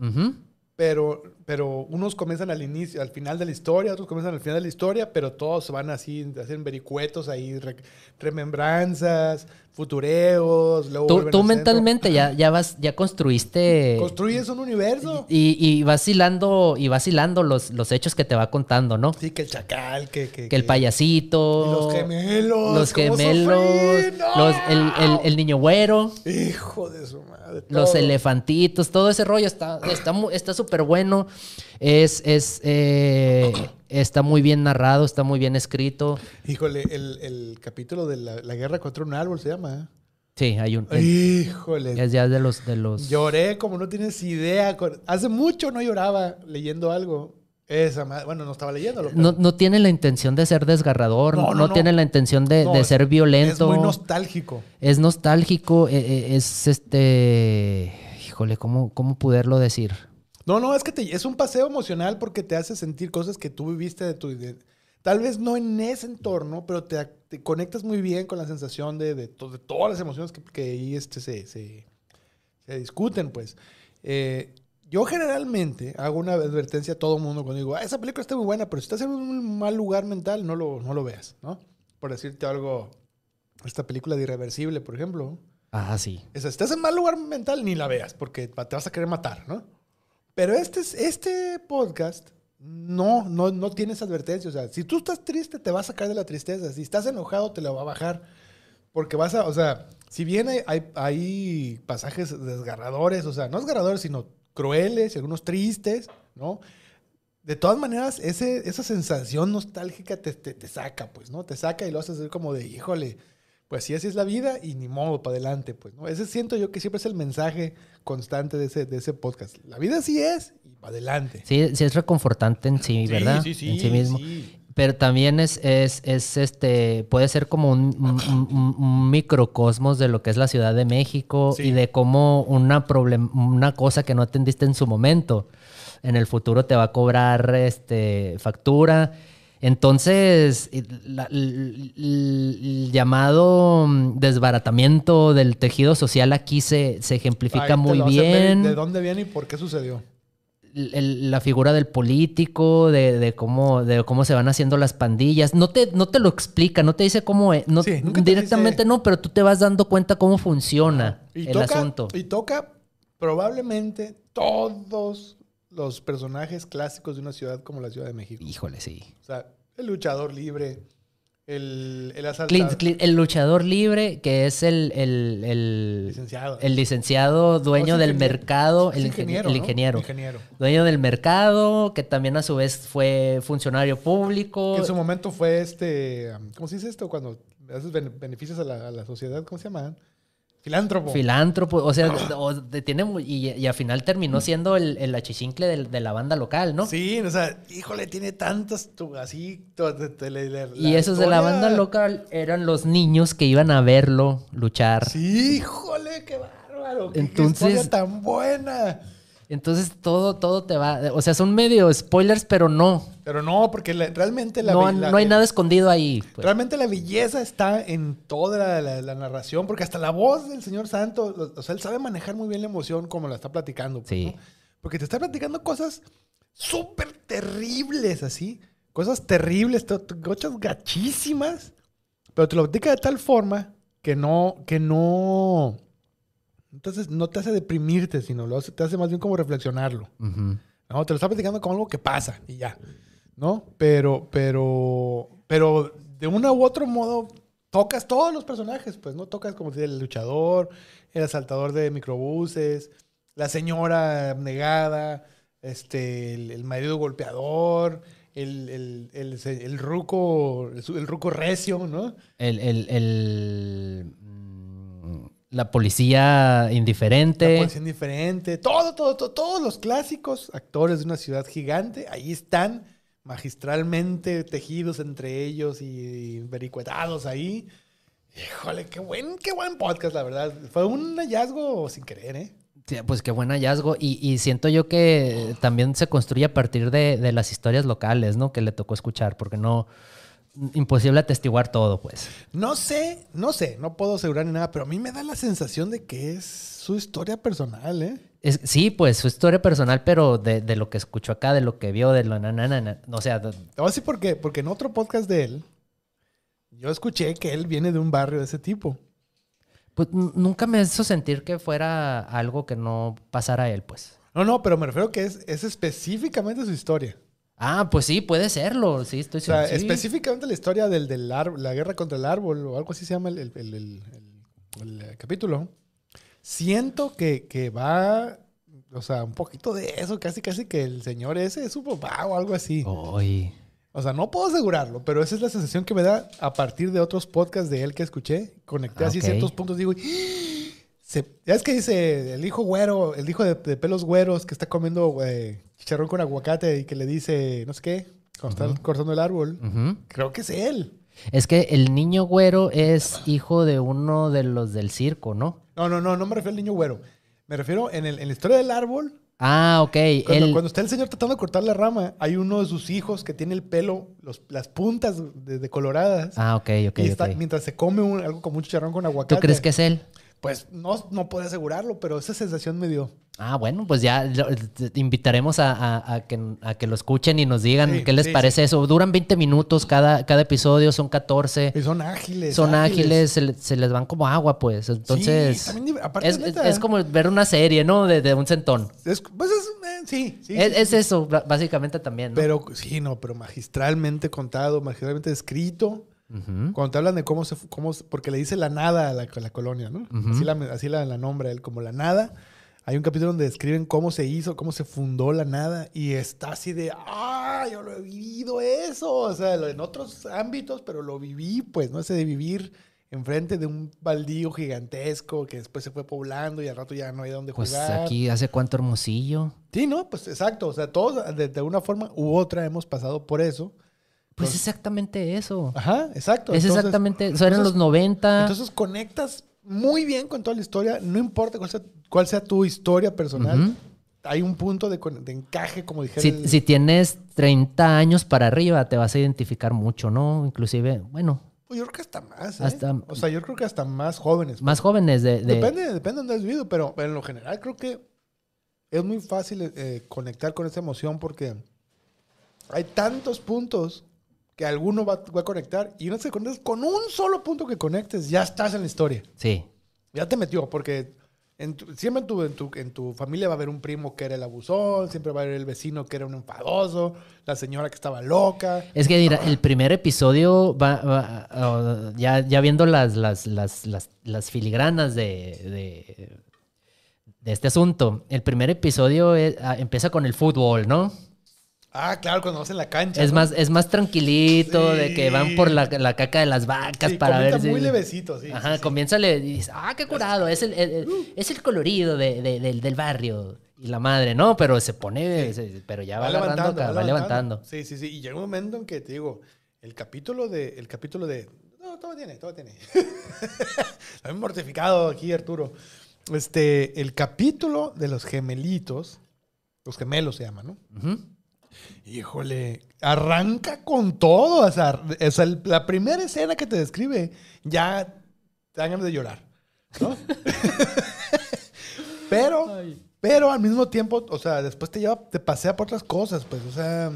[SPEAKER 3] pero, pero unos comienzan al inicio, al final de la historia, otros comienzan al final de la historia, pero todos van así, hacen vericuetos ahí, re- remembranzas, futureos, luego
[SPEAKER 2] Tú, mentalmente ya, ya vas, ya construiste
[SPEAKER 3] Construyes un universo.
[SPEAKER 2] y, y vas hilando, y vas hilando los, los hechos que te va contando, ¿no?
[SPEAKER 3] Sí, que el chacal, que, que,
[SPEAKER 2] Que el payasito.
[SPEAKER 3] Y los gemelos.
[SPEAKER 2] Los
[SPEAKER 3] ¿cómo
[SPEAKER 2] gemelos. los- el, el- el niño güero.
[SPEAKER 3] Hijo de su madre.
[SPEAKER 2] Los elefantitos, todo ese rollo está está mu- está súper bueno. Es, es, eh, está muy bien narrado, está muy bien escrito.
[SPEAKER 3] Híjole, el, el capítulo de la, la guerra contra un árbol se llama. ¿eh?
[SPEAKER 2] Sí, hay un.
[SPEAKER 3] Híjole.
[SPEAKER 2] Es ya de los. De los
[SPEAKER 3] Lloré como no tienes idea. Hace mucho no lloraba leyendo algo. Esa madre. Bueno, no estaba leyéndolo. pero
[SPEAKER 2] no, no tiene la intención de ser desgarrador,
[SPEAKER 3] No,
[SPEAKER 2] no, tiene la intención de, de
[SPEAKER 3] es-
[SPEAKER 2] ser violento.
[SPEAKER 3] Es muy nostálgico.
[SPEAKER 2] Es nostálgico, eh, eh, es este. Híjole, ¿cómo, cómo poderlo decir?
[SPEAKER 3] No, no, es que te- es un paseo emocional porque te hace sentir cosas que tú viviste de tu... de- tal vez no en ese entorno, pero te, te conectas muy bien con la sensación de, de to- de todas las emociones que, que ahí este, se, se- se discuten, pues. Eh, yo generalmente hago una advertencia a todo el mundo cuando digo, "Ah, esa película está muy buena, pero si estás en un mal lugar mental, no lo, no lo veas, ¿no? Por decirte algo, esta película de Irreversible, por ejemplo,
[SPEAKER 2] Ah, sí.
[SPEAKER 3] o sea, si estás en mal lugar mental, ni la veas, porque te vas a querer matar, ¿no? Pero este, es- este podcast no, no, no tiene esa advertencia. O sea, si tú estás triste, te va a sacar de la tristeza. Si estás enojado, te la va a bajar. Porque vas a, o sea, si bien hay, hay, hay pasajes desgarradores, o sea, no desgarradores, sino crueles algunos tristes, ¿no? De todas maneras, ese, esa sensación nostálgica te, te, te saca, pues, ¿no? Te saca y lo haces como de, híjole, pues sí, así es la vida y ni modo, para adelante, pues, ¿no? Ese siento yo que siempre es el mensaje constante de ese, de ese podcast. La vida así es y para adelante.
[SPEAKER 2] Sí, sí es reconfortante en sí, ¿verdad?
[SPEAKER 3] Sí, sí,
[SPEAKER 2] en sí mismo.
[SPEAKER 3] sí.
[SPEAKER 2] Pero también es, es, es este, puede ser como un, un- un- un microcosmos de lo que es la Ciudad de México
[SPEAKER 3] Sí.
[SPEAKER 2] y de cómo una, problem- una cosa que no atendiste en su momento, en el futuro te va a cobrar este, factura. Entonces, el llamado mm, desbaratamiento del tejido social aquí se, se ejemplifica muy bien
[SPEAKER 3] ¿De dónde viene y por qué sucedió?
[SPEAKER 2] la figura del político, de, de cómo, de cómo se van haciendo las pandillas. No te, no te lo explica, no te dice cómo es. No,
[SPEAKER 3] Sí,
[SPEAKER 2] directamente
[SPEAKER 3] dice-
[SPEAKER 2] no, pero tú te vas dando cuenta cómo funciona
[SPEAKER 3] Y
[SPEAKER 2] el
[SPEAKER 3] toca,
[SPEAKER 2] asunto.
[SPEAKER 3] Y toca probablemente todos los personajes clásicos de una ciudad como la Ciudad de México.
[SPEAKER 2] Híjole, sí.
[SPEAKER 3] O sea, el luchador libre, el, el asaltador,
[SPEAKER 2] el luchador libre, que es el, el, el,
[SPEAKER 3] licenciado.
[SPEAKER 2] el licenciado dueño del mercado, el
[SPEAKER 3] ingeniero,
[SPEAKER 2] ingeniero, ingeniero. Dueño del mercado, que también a su vez fue funcionario público.
[SPEAKER 3] Que en su momento fue este, ¿cómo se dice esto? Cuando haces bene- beneficios a la, a la sociedad, ¿cómo se llama? Filántropo.
[SPEAKER 2] Filántropo, o sea, o de- tiene, y, y al final terminó siendo el, el achichincle del- de, la banda local, ¿no?
[SPEAKER 3] Sí, o sea, híjole, tiene tantas, así, de- de- de-
[SPEAKER 2] y esos de la banda local eran los niños que iban a verlo luchar.
[SPEAKER 3] Sí, híjole, qué bárbaro. qué-
[SPEAKER 2] Entonces-
[SPEAKER 3] historia tan buena.
[SPEAKER 2] Entonces todo, todo te va, o sea, son medio spoilers, pero no.
[SPEAKER 3] Pero no, porque la- realmente la,
[SPEAKER 2] No,
[SPEAKER 3] la-
[SPEAKER 2] no hay nada escondido ahí. pues.
[SPEAKER 3] Realmente la belleza está en toda la, narración, porque hasta la voz del señor Santo, o- sea, él sabe manejar muy bien la emoción como la está platicando. pues,
[SPEAKER 2] Sí.
[SPEAKER 3] ¿no? Porque te está platicando cosas súper terribles, así. Cosas terribles, cosas gachísimas, pero te lo platica de tal forma que no, que no, entonces no te hace deprimirte, sino lo hace- te hace más bien como reflexionarlo. No, te lo está platicando como algo que pasa y ya. ¿No? Pero, pero, pero de una u otro modo tocas todos los personajes, pues, ¿no? Tocas como si el luchador, el asaltador de microbuses, la señora negada, este, el, el marido golpeador, el, el, el, el ruco, el ruco recio, ¿no?
[SPEAKER 2] El, el, el, mm, la policía
[SPEAKER 3] La
[SPEAKER 2] indiferente.
[SPEAKER 3] policía indiferente, todo, todo, todo, todos los clásicos actores de una ciudad gigante, ahí están magistralmente tejidos entre ellos y vericuetados ahí. Híjole, qué buen, qué buen podcast, la verdad. Fue un hallazgo sin querer, ¿eh?
[SPEAKER 2] Sí, Pues qué buen hallazgo. Y, y siento yo que también se construye a partir de, de las historias locales, ¿no? Que le tocó escuchar, porque no. Imposible atestiguar todo, pues.
[SPEAKER 3] No sé, no sé, no puedo asegurar ni nada, pero a mí me da la sensación de que es su historia personal, ¿eh?
[SPEAKER 2] Es- sí, pues su historia personal, pero de, de lo que escuchó acá, de lo que vio, de lo na, na. O sea, de-
[SPEAKER 3] Te voy a decir por qué. Porque en otro podcast de él, yo escuché que él viene de un barrio de ese tipo.
[SPEAKER 2] pues nunca me hizo sentir que fuera algo que no pasara a él, pues.
[SPEAKER 3] No, no, pero me refiero que es, es específicamente su historia.
[SPEAKER 2] Ah, pues sí, puede serlo. Sí, estoy
[SPEAKER 3] O sea,
[SPEAKER 2] seguro. sí.
[SPEAKER 3] específicamente la historia del, del árbol, la guerra contra el árbol, o algo así se llama el, el- capítulo. Siento que, que va, o sea, un poquito de eso, casi casi que el señor ese es su papá o algo así.
[SPEAKER 2] Ay.
[SPEAKER 3] O sea, no puedo asegurarlo, pero esa es la sensación que me da a partir de otros podcasts de él que escuché. Conecté
[SPEAKER 2] Ah,
[SPEAKER 3] así ciertos puntos, digo, se- ya es que dice el hijo güero, el hijo de, de pelos güeros que está comiendo eh, chicharrón con aguacate y que le dice, no sé qué, cuando está cortando el árbol. Creo que es él.
[SPEAKER 2] Es que el niño güero es hijo de uno de los del circo, ¿no?
[SPEAKER 3] No, no, no, no me refiero al niño güero. Me refiero en, el- en la historia del árbol.
[SPEAKER 2] Ah, ok.
[SPEAKER 3] Cuando, cuando está el señor tratando de cortar la rama, hay uno de sus hijos que tiene el pelo, los- las puntas de, de coloradas.
[SPEAKER 2] Ah, ok, ok,
[SPEAKER 3] y está-
[SPEAKER 2] ok.
[SPEAKER 3] mientras se come un- algo como un chicharrón con aguacate.
[SPEAKER 2] ¿Tú crees que es él?
[SPEAKER 3] Pues no, no puedo asegurarlo, pero esa sensación me dio.
[SPEAKER 2] Ah, bueno, pues ya lo- te invitaremos a, a- a que, a que lo escuchen y nos digan
[SPEAKER 3] Sí,
[SPEAKER 2] qué les
[SPEAKER 3] sí,
[SPEAKER 2] parece eso. Duran 20 minutos cada, cada episodio, son 14.
[SPEAKER 3] Y son ágiles.
[SPEAKER 2] Son ágiles, se, le- se les van como agua, pues. Entonces,
[SPEAKER 3] Sí, también, aparte,
[SPEAKER 2] es,
[SPEAKER 3] neta,
[SPEAKER 2] es como ver una serie, ¿no? De, de un centón.
[SPEAKER 3] es- pues es, eh, sí, sí.
[SPEAKER 2] es, es eso, básicamente también, ¿no?
[SPEAKER 3] Pero sí, no, pero magistralmente contado, magistralmente escrito.
[SPEAKER 2] Ujú.
[SPEAKER 3] Cuando te hablan de cómo se, cómo, porque le dice la nada a la, a la colonia, ¿no?
[SPEAKER 2] Ujú.
[SPEAKER 3] Así, la, así la, la nombra él, como la nada. Hay un capítulo donde describen cómo se hizo, cómo se fundó la nada y está así de, ah, yo lo he vivido eso, o sea, en otros ámbitos, pero lo viví, pues, no ese de vivir enfrente de un baldío gigantesco que después se fue poblando y al rato ya no hay dónde
[SPEAKER 2] Pues
[SPEAKER 3] jugar.
[SPEAKER 2] aquí hace cuánto hermosillo.
[SPEAKER 3] Sí, no, pues exacto, o sea, todos de, de una forma u otra hemos pasado por eso.
[SPEAKER 2] Pues exactamente eso.
[SPEAKER 3] Ajá, exacto.
[SPEAKER 2] Es
[SPEAKER 3] Entonces-
[SPEAKER 2] exactamente, eso eran los
[SPEAKER 3] entonces-
[SPEAKER 2] 90.
[SPEAKER 3] Entonces conectas muy bien con toda la historia, no importa cuál sea, cuál sea tu historia personal.
[SPEAKER 2] Ujú.
[SPEAKER 3] Hay un punto de, de encaje, como dijera.
[SPEAKER 2] si, si tienes 30 años para arriba, te vas a identificar mucho, ¿no? Inclusive, bueno,
[SPEAKER 3] Pues yo creo que hasta más. ¿eh?
[SPEAKER 2] Hasta-
[SPEAKER 3] o sea, yo creo que hasta más jóvenes.
[SPEAKER 2] más jóvenes de... de-
[SPEAKER 3] Depende, depende de donde has vivido, pero, pero en lo general creo que es muy fácil eh, conectar con esa emoción porque hay tantos puntos que alguno va, va a conectar y una se conectas con un solo punto que conectes, ya estás en la historia.
[SPEAKER 2] Sí.
[SPEAKER 3] Ya te metió, porque en tu- siempre en tu, en, tu, en tu familia va a haber un primo que era el abusón, siempre va a haber el vecino que era un enfadoso, la señora que estaba loca.
[SPEAKER 2] Es que mira, el primer episodio va, va- ya, ya viendo las, las, las, las, filigranas de, de, de este asunto. El primer episodio es- ah, empieza con el fútbol, ¿no?
[SPEAKER 3] Ah, claro, cuando vas en la cancha.
[SPEAKER 2] Es
[SPEAKER 3] ¿no?
[SPEAKER 2] más, es más tranquilito, de que van por la, la caca de las vacas
[SPEAKER 3] Sí,
[SPEAKER 2] para ver
[SPEAKER 3] muy levecito, sí.
[SPEAKER 2] Ajá,
[SPEAKER 3] sí,
[SPEAKER 2] comienza le y dices, ah, qué curado, es el, el- el- es el colorido de- de- del, del barrio. Y la madre, no, pero se pone, se- pero ya va, agarrando, acá, va levantando.
[SPEAKER 3] Sí, sí, sí. Y llega un momento en que te digo, el capítulo de. El capítulo de. No, todo tiene, todo tiene. Estoy mortificado aquí, Arturo. Este, el capítulo de los gemelitos, los gemelos se llaman, ¿no?
[SPEAKER 2] Ujú.
[SPEAKER 3] Híjole, arranca con todo. O sea, o sea, la primera escena que te describe, ya te dan ganas de llorar, ¿no? pero, pero al mismo tiempo, o sea, después te lleva, te pasea por otras cosas, pues, o sea,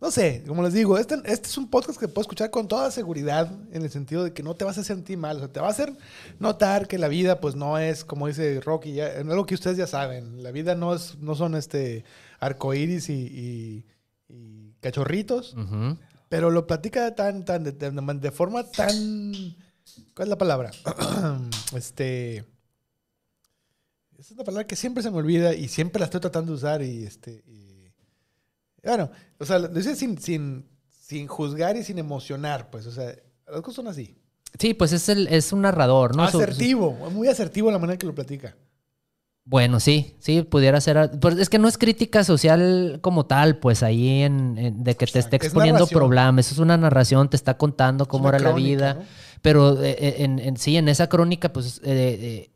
[SPEAKER 3] no sé, como les digo, este, este es un podcast que puedes escuchar con toda seguridad, en el sentido de que no te vas a sentir mal, o sea, te va a hacer notar que la vida, pues, no es, como dice Rocky, ya, algo que ustedes ya saben, la vida no es, no son este arcoíris y, y- y cachorritos, pero lo platica tan, tan, de, de- de forma tan, ¿cuál es la palabra? este, es una palabra que siempre se me olvida y siempre la estoy tratando de usar y este, y- bueno, o sea, lo dice sin, sin, sin juzgar y sin emocionar, pues, o sea, las cosas son así.
[SPEAKER 2] Sí, pues es, el, es un narrador, ¿no? Su-
[SPEAKER 3] asertivo, muy asertivo la manera que lo platica.
[SPEAKER 2] Bueno, sí, sí, pudiera ser. pues es que no es crítica social como tal, pues ahí en, en- de que te esté
[SPEAKER 3] Es
[SPEAKER 2] exponiendo problemas. Eso es una narración, te está contando cómo era la vida.
[SPEAKER 3] ¿no?
[SPEAKER 2] Pero eh, eh, en, en- sí, en esa crónica, pues eh, eh,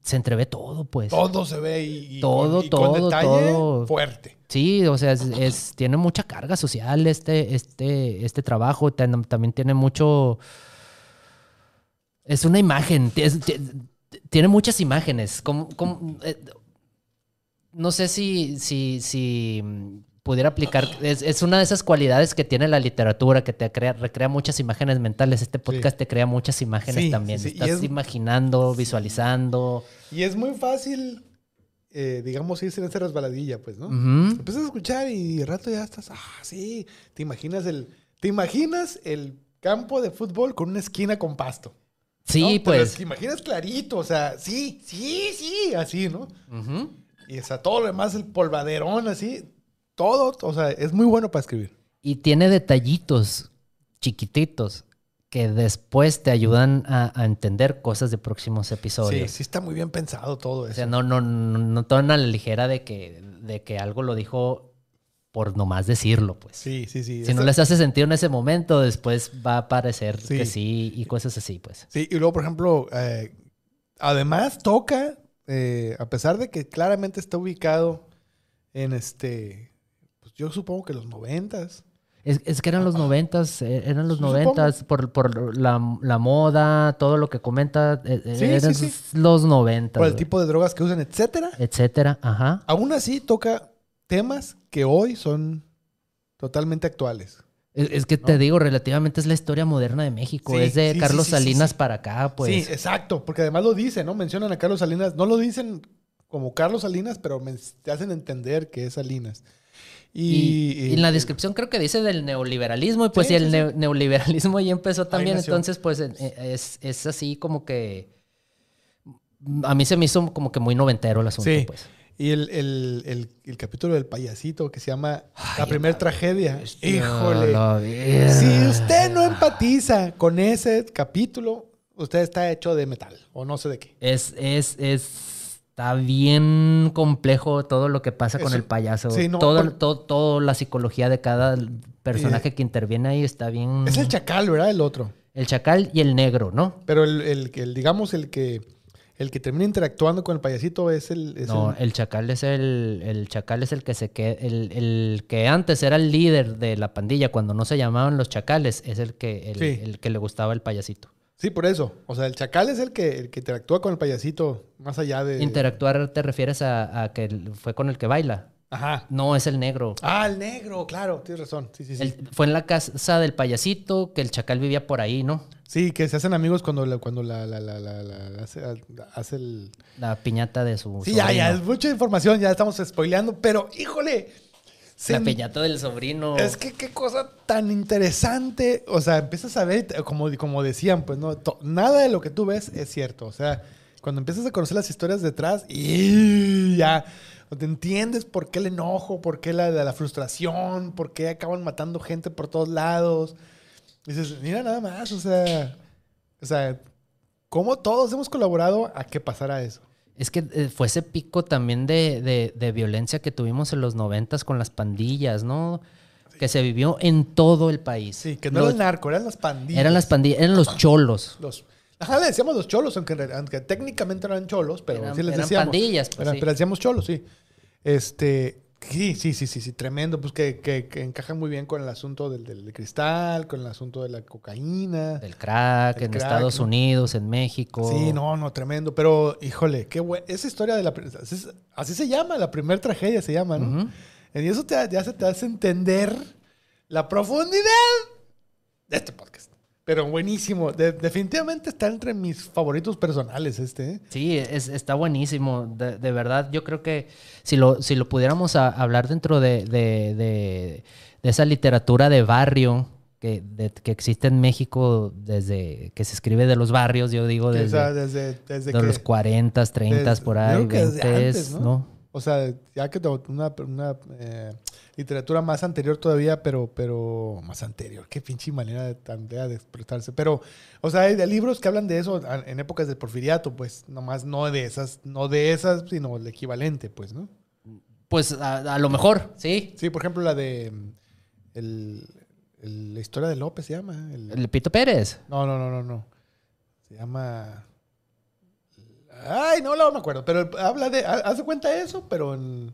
[SPEAKER 2] se entrevé todo, pues.
[SPEAKER 3] Todo se ve y, y
[SPEAKER 2] Todo,
[SPEAKER 3] con, y con
[SPEAKER 2] todo,
[SPEAKER 3] detalle
[SPEAKER 2] todo.
[SPEAKER 3] fuerte.
[SPEAKER 2] Sí, o sea, es, es- tiene mucha carga social este, este, este trabajo. También tiene mucho. Es una imagen. es- tiene muchas imágenes. Como, como- eh, no sé si, si, si mm, pudiera aplicar. Es, es una de esas cualidades que tiene la literatura, que te crea, recrea muchas imágenes mentales. Este podcast te crea muchas imágenes
[SPEAKER 3] Sí,
[SPEAKER 2] también.
[SPEAKER 3] sí,
[SPEAKER 2] Estás
[SPEAKER 3] es-
[SPEAKER 2] imaginando, visualizando.
[SPEAKER 3] Y es muy fácil, eh, digamos, irse en esa resbaladilla, pues, ¿no? Empiezas a escuchar y de rato ya estás, ah, sí, te imaginas el, te imaginas el campo de fútbol con una esquina con pasto.
[SPEAKER 2] Sí,
[SPEAKER 3] ¿no?
[SPEAKER 2] Pues.
[SPEAKER 3] imaginas clarito, o sea, sí, sí, sí, así, ¿no? Y o sea, todo lo demás, el polvaderón, así, todo, o sea, es muy bueno para escribir.
[SPEAKER 2] Y tiene detallitos chiquititos que después te ayudan a, a entender cosas de próximos
[SPEAKER 3] Sí,
[SPEAKER 2] episodios.
[SPEAKER 3] sí está muy bien pensado todo
[SPEAKER 2] O
[SPEAKER 3] eso.
[SPEAKER 2] sea, no, no, no, no a la ligera de que, de que algo lo dijo por nomás decirlo, pues.
[SPEAKER 3] sí, sí, sí.
[SPEAKER 2] Si no les hace sentido en ese momento, después va a parecer
[SPEAKER 3] Sí.
[SPEAKER 2] que sí y cosas así, pues.
[SPEAKER 3] Sí, y luego, por ejemplo, eh, además toca, eh, a pesar de que claramente está ubicado en este, pues yo supongo que los noventas.
[SPEAKER 2] Es, es que eran los noventas, eh, eran los noventas por, por la, la moda, todo lo que comenta,
[SPEAKER 3] Sí,
[SPEAKER 2] eran
[SPEAKER 3] sí,
[SPEAKER 2] los noventas.
[SPEAKER 3] por el tipo de drogas que usan, etcétera.
[SPEAKER 2] Etcétera, ajá.
[SPEAKER 3] Aún así toca temas que hoy son totalmente actuales.
[SPEAKER 2] Es, es que te digo, relativamente es la historia moderna de México.
[SPEAKER 3] Sí,
[SPEAKER 2] es de
[SPEAKER 3] sí,
[SPEAKER 2] Carlos
[SPEAKER 3] sí,
[SPEAKER 2] Salinas para acá, pues.
[SPEAKER 3] Sí, exacto, porque además lo dicen, ¿no? Mencionan a Carlos Salinas, no lo dicen como Carlos Salinas, pero me- te hacen entender que es Salinas.
[SPEAKER 2] y,
[SPEAKER 3] Y,
[SPEAKER 2] y en la descripción creo que dice del neoliberalismo, y pues
[SPEAKER 3] Sí,
[SPEAKER 2] si el
[SPEAKER 3] sí, sí.
[SPEAKER 2] neo- neoliberalismo ya empezó también, entonces pues eh, eh, es, es así como que... A mí se me hizo como que muy noventero el asunto,
[SPEAKER 3] Sí.
[SPEAKER 2] pues.
[SPEAKER 3] Y el, el- el- el capítulo del payasito que se llama La primera tragedia. Híjole. Si usted no empatiza con ese capítulo, usted está hecho de metal o no sé de qué.
[SPEAKER 2] Es, es, es, está bien complejo todo lo que pasa con el payaso.
[SPEAKER 3] sí, no,
[SPEAKER 2] todo,
[SPEAKER 3] por-
[SPEAKER 2] todo, todo la psicología de cada personaje que interviene ahí está bien...
[SPEAKER 3] Es el chacal, ¿verdad? El otro.
[SPEAKER 2] El chacal y el negro, ¿no?
[SPEAKER 3] Pero el, el, el, digamos, el que, el que termina interactuando con el payasito es el... es
[SPEAKER 2] No,
[SPEAKER 3] el-
[SPEAKER 2] el chacal es el, el chacal es el que se que el, el que antes era el líder de la pandilla cuando no se llamaban los chacales, es el que el,
[SPEAKER 3] Sí.
[SPEAKER 2] el que le gustaba el payasito.
[SPEAKER 3] Sí, por eso. O sea, el chacal es el que, el que interactúa con el payasito más allá de...
[SPEAKER 2] Interactuar te refieres a, a que fue con el que baila.
[SPEAKER 3] Ajá.
[SPEAKER 2] No, es el negro.
[SPEAKER 3] Ah, el negro, claro, tienes razón. Sí, sí, sí.
[SPEAKER 2] El- fue en la casa del payasito, que el chacal vivía por ahí, ¿no?
[SPEAKER 3] Sí, que se hacen amigos cuando la, cuando la, la, la, hace, hace el...
[SPEAKER 2] La piñata de su
[SPEAKER 3] Sí, ya, ya, es
[SPEAKER 2] sobrino.
[SPEAKER 3] mucha información, ya estamos spoileando, pero híjole. se-
[SPEAKER 2] La piñata del sobrino.
[SPEAKER 3] Es que qué cosa tan interesante. O sea, empiezas a ver, como, como decían, pues no, To- nada de lo que tú ves es cierto. O sea, cuando empiezas a conocer las historias detrás y ya te entiendes por qué el enojo, por qué la, la frustración, por qué acaban matando gente por todos lados. Dices, mira nada más, o sea, o sea, cómo todos hemos colaborado a que pasara eso.
[SPEAKER 2] Es que eh, fue ese pico también de, de- de violencia que tuvimos en los noventas con las pandillas, ¿no? Que se vivió en todo el país.
[SPEAKER 3] Sí, que no
[SPEAKER 2] Los-
[SPEAKER 3] era el narco, eran las pandillas.
[SPEAKER 2] Eran las pandillas, eran los cholos.
[SPEAKER 3] Los, ajá, le decíamos los cholos, aunque, aunque técnicamente no eran cholos, pero
[SPEAKER 2] Eran-
[SPEAKER 3] sí les
[SPEAKER 2] eran
[SPEAKER 3] decíamos.
[SPEAKER 2] pandillas, pues,
[SPEAKER 3] Eran-
[SPEAKER 2] sí.
[SPEAKER 3] Pero decíamos cholos, sí. Este, sí, sí, sí, sí, sí, tremendo, pues que, que, que encaja muy bien con el asunto del, del cristal, con el asunto de la cocaína.
[SPEAKER 2] Del crack, en
[SPEAKER 3] crack,
[SPEAKER 2] Estados
[SPEAKER 3] ¿no?
[SPEAKER 2] Unidos, en México.
[SPEAKER 3] Sí, no, no, tremendo. Pero, híjole, qué buena. Esa historia de la. Así, así se llama, la primera tragedia se llama, ¿no?
[SPEAKER 2] Ujú.
[SPEAKER 3] Y eso te, ya se te hace entender la profundidad de este podcast. Pero buenísimo. De- definitivamente está entre mis favoritos personales este. ¿eh?
[SPEAKER 2] Sí, es- está buenísimo. De, de verdad, yo creo que si lo, si lo pudiéramos a- hablar dentro de, de- esa literatura de barrio que, que existe en México desde que se escribe de los barrios, yo digo desde,
[SPEAKER 3] o sea, desde, desde que,
[SPEAKER 2] los 40, 30
[SPEAKER 3] desde-
[SPEAKER 2] por ahí,
[SPEAKER 3] creo que desde
[SPEAKER 2] 20,
[SPEAKER 3] antes, ¿no?
[SPEAKER 2] ¿no?
[SPEAKER 3] O sea, ya que una, una eh, literatura más anterior todavía, pero, pero más anterior. Qué pinche manera de, tan fea de expresarse. Pero, o sea, hay de libros que hablan de eso en épocas del porfiriato, pues, nomás no de esas, no de esas, sino el equivalente, pues, ¿no?
[SPEAKER 2] Pues a, a lo mejor, sí.
[SPEAKER 3] Sí, por ejemplo, la de el, el- la historia de López se llama. el-
[SPEAKER 2] El Pito Pérez.
[SPEAKER 3] no, no, no, no, no. Se llama. Ay, no, no me acuerdo. Pero habla de. ha- Hace cuenta eso, pero en-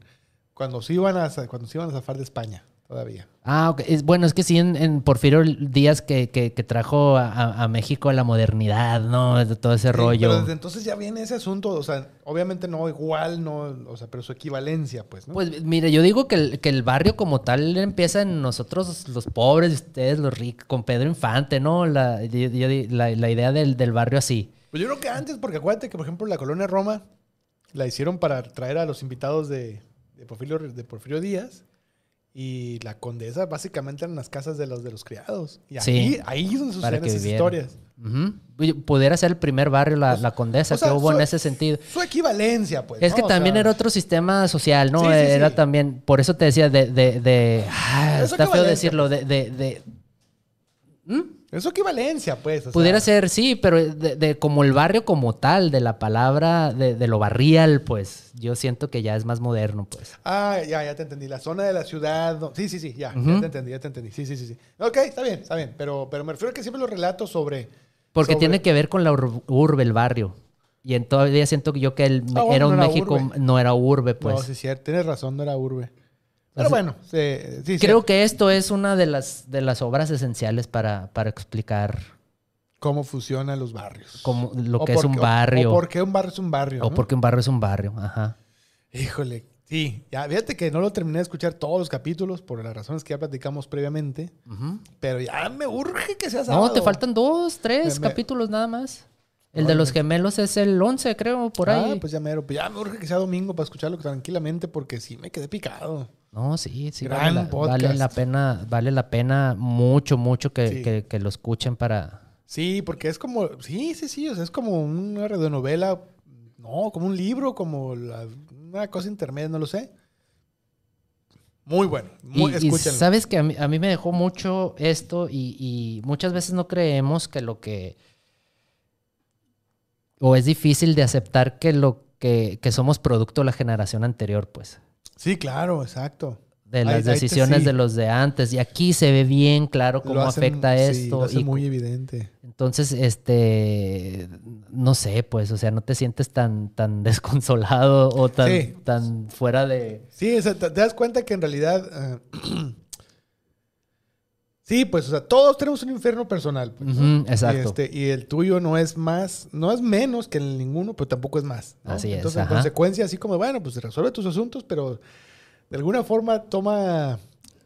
[SPEAKER 3] cuando se iban a cuando se iban a zafar de España, todavía.
[SPEAKER 2] Ah, ok. Es, bueno, es que sí, en, en Porfirio Díaz que, que- que trajo a, a- México la modernidad, ¿no? De todo ese
[SPEAKER 3] Sí,
[SPEAKER 2] rollo.
[SPEAKER 3] Pero desde entonces ya viene ese asunto, o sea, obviamente no igual, no, o sea, pero su equivalencia, pues, ¿no?
[SPEAKER 2] Pues mire, yo digo que el, que el barrio como tal empieza en nosotros los pobres ustedes los ricos, con Pedro Infante, ¿no? La, yo- yo di- la, la idea del, del barrio así.
[SPEAKER 3] Pues yo creo que antes, porque acuérdate que, por ejemplo, la colonia Roma la hicieron para traer a los invitados de, de, Porfirio, de Porfirio Díaz. Y la condesa básicamente eran las casas de los de los criados. Y ahí,
[SPEAKER 2] Sí,
[SPEAKER 3] ahí es donde suceden esas
[SPEAKER 2] vivieran.
[SPEAKER 3] historias.
[SPEAKER 2] Ujú. Oye, Pudiera ser el primer barrio, la, la condesa,
[SPEAKER 3] o sea,
[SPEAKER 2] que hubo en ese sentido.
[SPEAKER 3] Su equivalencia, pues.
[SPEAKER 2] Es
[SPEAKER 3] ¿no?
[SPEAKER 2] que
[SPEAKER 3] O
[SPEAKER 2] también
[SPEAKER 3] sea,
[SPEAKER 2] era otro sistema social, ¿no?
[SPEAKER 3] Sí, sí,
[SPEAKER 2] era
[SPEAKER 3] sí.
[SPEAKER 2] también, por eso te decía, de... de, de- ah,
[SPEAKER 3] Es
[SPEAKER 2] está feo decirlo, de... de- de-
[SPEAKER 3] Es equivalencia, pues. o sea,
[SPEAKER 2] Pudiera ser, sí, pero de, de como el barrio como tal, de la palabra, de, de lo barrial, pues, yo siento que ya es más moderno, pues.
[SPEAKER 3] Ah, ya, ya te entendí. La zona de la ciudad. no- Sí, sí, sí, ya. Ya te entendí, ya te entendí. Sí, sí, sí, sí. Ok, está bien, está bien. Pero, pero me refiero a que siempre los relatos sobre.
[SPEAKER 2] Porque
[SPEAKER 3] sobre-
[SPEAKER 2] tiene que ver con la ur- urbe, el barrio. Y en todavía siento yo que el,
[SPEAKER 3] Ah,
[SPEAKER 2] era un
[SPEAKER 3] no era
[SPEAKER 2] México,
[SPEAKER 3] urbe.
[SPEAKER 2] no era urbe,
[SPEAKER 3] No,
[SPEAKER 2] pues.
[SPEAKER 3] sí, es cierto. Tienes razón, no era urbe. Pero bueno, sí, sí,
[SPEAKER 2] Creo que esto es una de las, de las obras esenciales para, para explicar
[SPEAKER 3] cómo funcionan los barrios.
[SPEAKER 2] cómo, lo
[SPEAKER 3] O
[SPEAKER 2] que es
[SPEAKER 3] por
[SPEAKER 2] un
[SPEAKER 3] qué- o-
[SPEAKER 2] barrio.
[SPEAKER 3] O, por qué un barrio es un barrio.
[SPEAKER 2] O
[SPEAKER 3] ¿no?
[SPEAKER 2] porque un barrio es un barrio, ajá.
[SPEAKER 3] Híjole, sí. Ya, fíjate que no lo terminé de escuchar todos los capítulos por las razones que ya platicamos previamente. Pero ya me urge que sea sábado.
[SPEAKER 2] No, te faltan dos, tres
[SPEAKER 3] Me-
[SPEAKER 2] capítulos nada más. El de los gemelos es el 11, creo, por
[SPEAKER 3] ah,
[SPEAKER 2] ahí.
[SPEAKER 3] pues ya mero. Pues ya me urge que sea domingo para escucharlo tranquilamente porque sí me quedé picado.
[SPEAKER 2] No, sí, sí.
[SPEAKER 3] Gran
[SPEAKER 2] vale, la,
[SPEAKER 3] podcast.
[SPEAKER 2] vale la pena, vale la pena mucho, mucho que,
[SPEAKER 3] Sí.
[SPEAKER 2] que- que lo escuchen para...
[SPEAKER 3] Sí, porque es como, sí, sí, sí, o sea, es como una radionovela, no, como un libro, como la- una cosa intermedia, no lo sé. Muy bueno, muy,
[SPEAKER 2] y, y sabes que a mí, a mí me dejó mucho esto y, y muchas veces no creemos que lo que... O es difícil de aceptar que lo que, que somos producto de la generación anterior, pues.
[SPEAKER 3] Sí, claro, exacto.
[SPEAKER 2] De
[SPEAKER 3] Ahí-
[SPEAKER 2] las
[SPEAKER 3] ahí te-
[SPEAKER 2] decisiones
[SPEAKER 3] sí.
[SPEAKER 2] de los de antes. Y aquí se ve bien claro cómo
[SPEAKER 3] hacen-
[SPEAKER 2] afecta
[SPEAKER 3] sí,
[SPEAKER 2] esto.
[SPEAKER 3] lo hace
[SPEAKER 2] y
[SPEAKER 3] muy evidente.
[SPEAKER 2] Entonces, este, no sé, pues, o sea, no te sientes tan, tan desconsolado o tan,
[SPEAKER 3] Sí.
[SPEAKER 2] tan fuera de...
[SPEAKER 3] Sí, o sea, te, te das cuenta que en realidad... eh, sí, pues, o sea, todos tenemos un infierno personal. pues,
[SPEAKER 2] exacto.
[SPEAKER 3] Y, este, y el tuyo no es más, no es menos que el ninguno, pero tampoco es más. ¿no?
[SPEAKER 2] Así es,
[SPEAKER 3] Entonces, en consecuencia, así como, bueno, pues resuelve tus asuntos, pero de alguna forma toma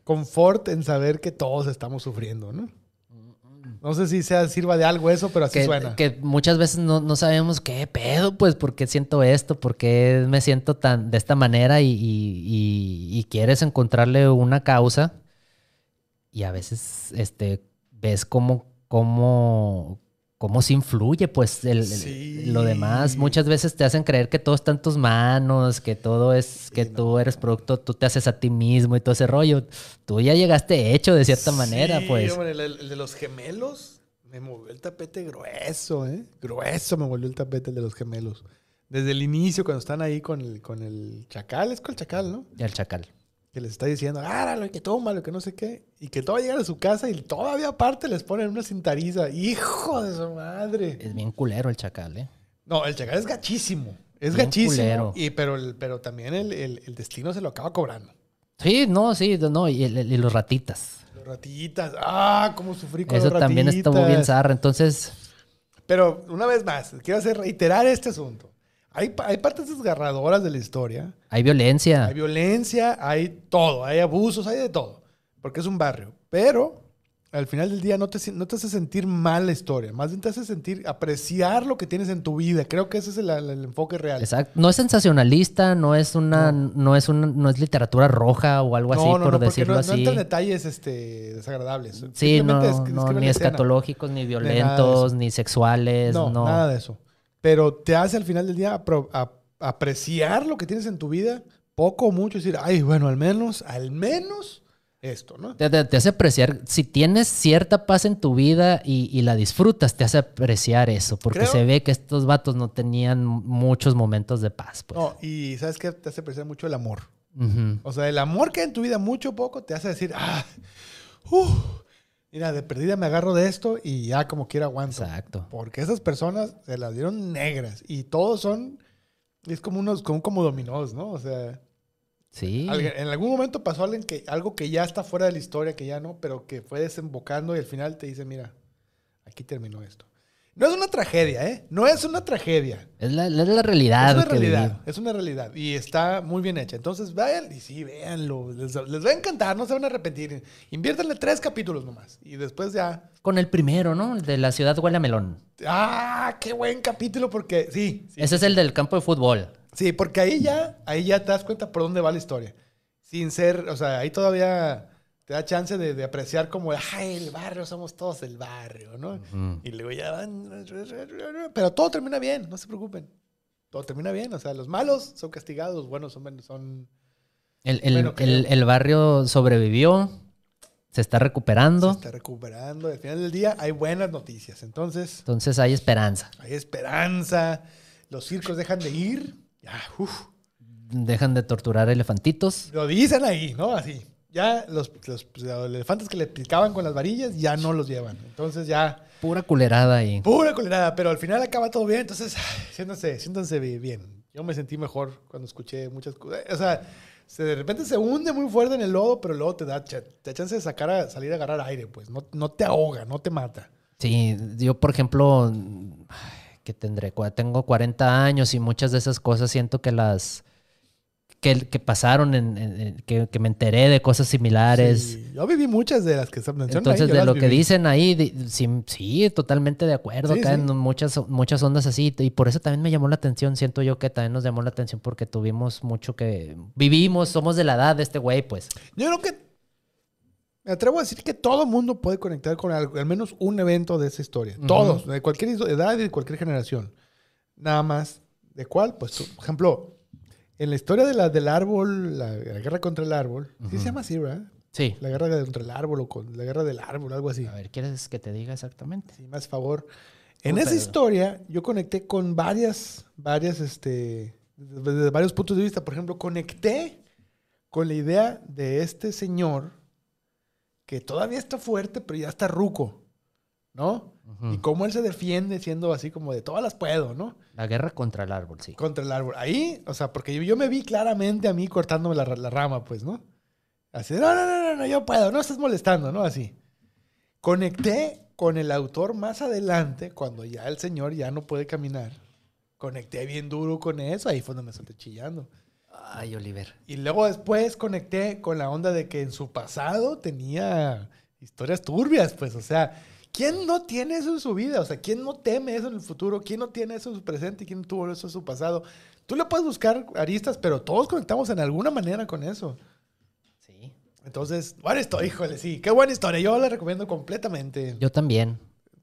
[SPEAKER 3] confort en saber que todos estamos sufriendo, ¿no? No sé si sea, sirva de algo eso, pero así
[SPEAKER 2] que,
[SPEAKER 3] suena.
[SPEAKER 2] que muchas veces no, no sabemos qué pedo, pues, por qué siento esto, por qué me siento tan de esta manera y, y- y- y quieres encontrarle una causa y a veces este, ves cómo, cómo, cómo se influye, pues, el, lo demás. Muchas veces te hacen creer que todo está en tus manos, que todo es, que
[SPEAKER 3] no.
[SPEAKER 2] tú eres producto, tú te haces a ti mismo y todo ese rollo. Tú ya llegaste hecho de cierta manera, pues.
[SPEAKER 3] hombre, el, el de los gemelos me movió el tapete grueso, ¿eh? Grueso me volvió el tapete el de los gemelos. Desde el inicio, cuando están ahí con el, con el chacal, es con el chacal, ¿no?
[SPEAKER 2] El chacal.
[SPEAKER 3] Que les está diciendo, y que tómalo, que no sé qué. Y que todo llegan a su casa y todavía aparte les ponen una cintariza. ¡Hijo de su madre!
[SPEAKER 2] Es bien culero el chacal, ¿eh?
[SPEAKER 3] No, el chacal es gachísimo. Es
[SPEAKER 2] Bien
[SPEAKER 3] gachísimo.
[SPEAKER 2] culero.
[SPEAKER 3] Y, pero, pero también el, el- el destino se lo acaba cobrando.
[SPEAKER 2] Sí, no, sí, no, y, el- y los ratitas.
[SPEAKER 3] Los ratitas. ¡Ah! ¿Cómo sufrí con
[SPEAKER 2] Eso
[SPEAKER 3] los
[SPEAKER 2] también estuvo bien
[SPEAKER 3] ratitas!
[SPEAKER 2] zarra. Entonces,
[SPEAKER 3] Pero una vez más, quiero hacer reiterar este asunto. Hay, hay partes desgarradoras de la historia.
[SPEAKER 2] hay violencia.
[SPEAKER 3] Hay violencia, hay todo, hay abusos, hay de todo. Porque es un barrio. Pero al final del día no te, no te hace sentir mal la historia. Más bien te hace sentir, apreciar lo que tienes en tu vida. Creo que ese es el, el enfoque real.
[SPEAKER 2] Exacto. No es sensacionalista, no es una, no, es una, no es literatura roja o algo así, por decirlo
[SPEAKER 3] no, no
[SPEAKER 2] así.
[SPEAKER 3] entra en detalles este, desagradables.
[SPEAKER 2] sí, no,
[SPEAKER 3] es-
[SPEAKER 2] no, ni escatológicos, ni violentos, ni sexuales,
[SPEAKER 3] No,
[SPEAKER 2] no.
[SPEAKER 3] nada de eso. Pero te hace al final del día apro- a- apreciar lo que tienes en tu vida, poco o mucho, decir, ay, bueno, al menos, al menos esto, ¿no?
[SPEAKER 2] Te, te- te hace apreciar, si tienes cierta paz en tu vida y, y la disfrutas, te hace apreciar eso, porque
[SPEAKER 3] Creo-
[SPEAKER 2] se ve que estos vatos no tenían muchos momentos de paz. Pues.
[SPEAKER 3] No, y ¿sabes qué? Te hace apreciar mucho el amor. O sea, el amor que hay en tu vida, mucho o poco, te hace decir, ah, uh, mira, de perdida me agarro de esto y ya como quiera aguanto.
[SPEAKER 2] Exacto.
[SPEAKER 3] Porque esas personas se las dieron negras y todos son, es como unos, como, como dominós, ¿no? O sea,
[SPEAKER 2] Sí.
[SPEAKER 3] alguien- en algún momento pasó alguien que, algo que ya está fuera de la historia, que ya no, pero que fue desembocando y al final te dice, mira, aquí terminó esto. No es una tragedia, ¿eh? No es una tragedia.
[SPEAKER 2] Es la, es la realidad.
[SPEAKER 3] Es una realidad, es una realidad y está muy bien hecha. Entonces vayan y sí, véanlo. Les, les va a encantar, no se van a arrepentir. Inviértanle tres capítulos nomás y después ya.
[SPEAKER 2] Con el primero, ¿no? El de la ciudad huele a melón.
[SPEAKER 3] ¡Ah! ¡Qué buen capítulo! Porque sí, sí,
[SPEAKER 2] Ese es el del campo de fútbol.
[SPEAKER 3] sí, porque ahí ya, ahí ya te das cuenta por dónde va la historia. Sin ser, o sea, ahí todavía te da chance de, de apreciar como, ¡ay, el barrio, somos todos el barrio, ¿no?
[SPEAKER 2] Ujú.
[SPEAKER 3] Y luego ya van. Pero todo termina bien, no se preocupen. Todo termina bien. O sea, los malos son castigados, los buenos son. son
[SPEAKER 2] El, el-
[SPEAKER 3] Bueno,
[SPEAKER 2] el- el barrio sobrevivió, se está
[SPEAKER 3] se
[SPEAKER 2] recuperando,
[SPEAKER 3] está recuperando. Al final del día hay buenas noticias. Entonces,
[SPEAKER 2] entonces hay esperanza.
[SPEAKER 3] hay esperanza. Los circos dejan de ir. Ya.
[SPEAKER 2] Dejan de torturar elefantitos.
[SPEAKER 3] Lo dicen ahí, ¿no? Así. Ya los, los- los elefantes que le picaban con las varillas ya no los llevan. Entonces ya.
[SPEAKER 2] Pura culerada ahí.
[SPEAKER 3] Pura colerada, pero al final acaba todo bien, entonces siéntanse, siéntanse bi- bien. Yo me sentí mejor cuando escuché muchas cosas. O sea, se, de repente se hunde muy fuerte en el lodo, pero luego te da, te da chance de sacar a, salir a agarrar aire, pues. No, no te ahoga, no te mata.
[SPEAKER 2] Sí, yo por ejemplo, que tendré, tengo 40 años y muchas de esas cosas siento que las que, que pasaron, en, en- que, que me enteré de cosas similares.
[SPEAKER 3] Sí, yo viví muchas de las que se mencionan
[SPEAKER 2] Entonces,
[SPEAKER 3] ahí,
[SPEAKER 2] de lo que
[SPEAKER 3] viví.
[SPEAKER 2] dicen ahí, di- sí, sí, totalmente de acuerdo.
[SPEAKER 3] Sí,
[SPEAKER 2] Acá
[SPEAKER 3] sí.
[SPEAKER 2] en muchas, muchas ondas así. Y por eso también me llamó la atención. Siento yo que también nos llamó la atención porque tuvimos mucho que. Vivimos, somos de la edad de este güey, pues.
[SPEAKER 3] Yo creo que me atrevo a decir que todo mundo puede conectar con algo, al menos un evento de esa historia.
[SPEAKER 2] Ujú.
[SPEAKER 3] Todos, de cualquier edad y de cualquier generación. Nada más. ¿De cuál? Pues, por ejemplo, en la historia de la, del árbol, la, la guerra contra el árbol, sí se llama así, ¿verdad?
[SPEAKER 2] Sí.
[SPEAKER 3] La guerra contra el árbol o con la guerra del árbol, algo así.
[SPEAKER 2] A ver, ¿quieres que te diga exactamente?
[SPEAKER 3] Sí, más favor. En
[SPEAKER 2] Puta,
[SPEAKER 3] esa historia yo conecté con varias, varias, este, desde varios puntos de vista. Por ejemplo, conecté con la idea de este señor que todavía está fuerte, pero ya está ruco, ¿no? Y cómo él se defiende siendo así como de todas las puedo, ¿no?
[SPEAKER 2] La guerra contra el árbol, sí.
[SPEAKER 3] Contra el árbol. Ahí, o sea, porque yo, yo me vi claramente a mí cortándome la, la rama, pues, ¿no? Así, no, no, no, no, yo puedo, no estás molestando, ¿no? Así. Conecté con el autor más adelante, cuando ya el señor ya no puede caminar. Conecté bien duro con eso, ahí fue donde me solté chillando.
[SPEAKER 2] Ay, Oliver.
[SPEAKER 3] Y luego después conecté con la onda de que en su pasado tenía historias turbias, pues, o sea, ¿quién no tiene eso en su vida? O sea, ¿quién no teme eso en el futuro? ¿Quién no tiene eso en su presente? ¿Quién tuvo eso en su pasado? Tú le puedes buscar aristas, pero todos conectamos en alguna manera con eso.
[SPEAKER 2] Sí.
[SPEAKER 3] Entonces, buena historia, híjole, sí, qué buena historia. Yo la recomiendo completamente.
[SPEAKER 2] Yo también.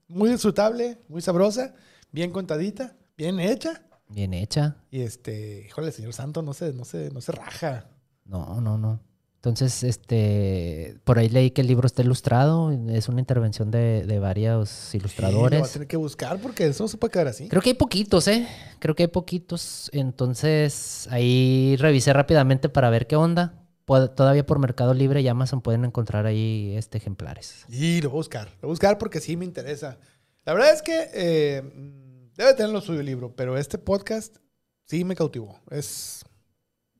[SPEAKER 3] Muy disfrutable, muy sabrosa, bien contadita, bien hecha.
[SPEAKER 2] Bien hecha.
[SPEAKER 3] Y este, híjole, señor Santo no se, no se, no se raja.
[SPEAKER 2] No, no, no. Entonces, este, por ahí leí que el libro está ilustrado. Es una intervención de, de varios
[SPEAKER 3] Sí,
[SPEAKER 2] ilustradores.
[SPEAKER 3] va a tener que buscar porque eso no se puede quedar así.
[SPEAKER 2] Creo que hay poquitos, ¿eh? Creo que hay poquitos. Entonces, ahí revisé rápidamente para ver qué onda. Todavía por Mercado Libre y Amazon pueden encontrar ahí este ejemplares.
[SPEAKER 3] Y lo voy a buscar, lo voy a buscar porque sí me interesa. La verdad es que eh, mm, debe tener lo suyo el libro, pero este podcast sí me cautivó. Es,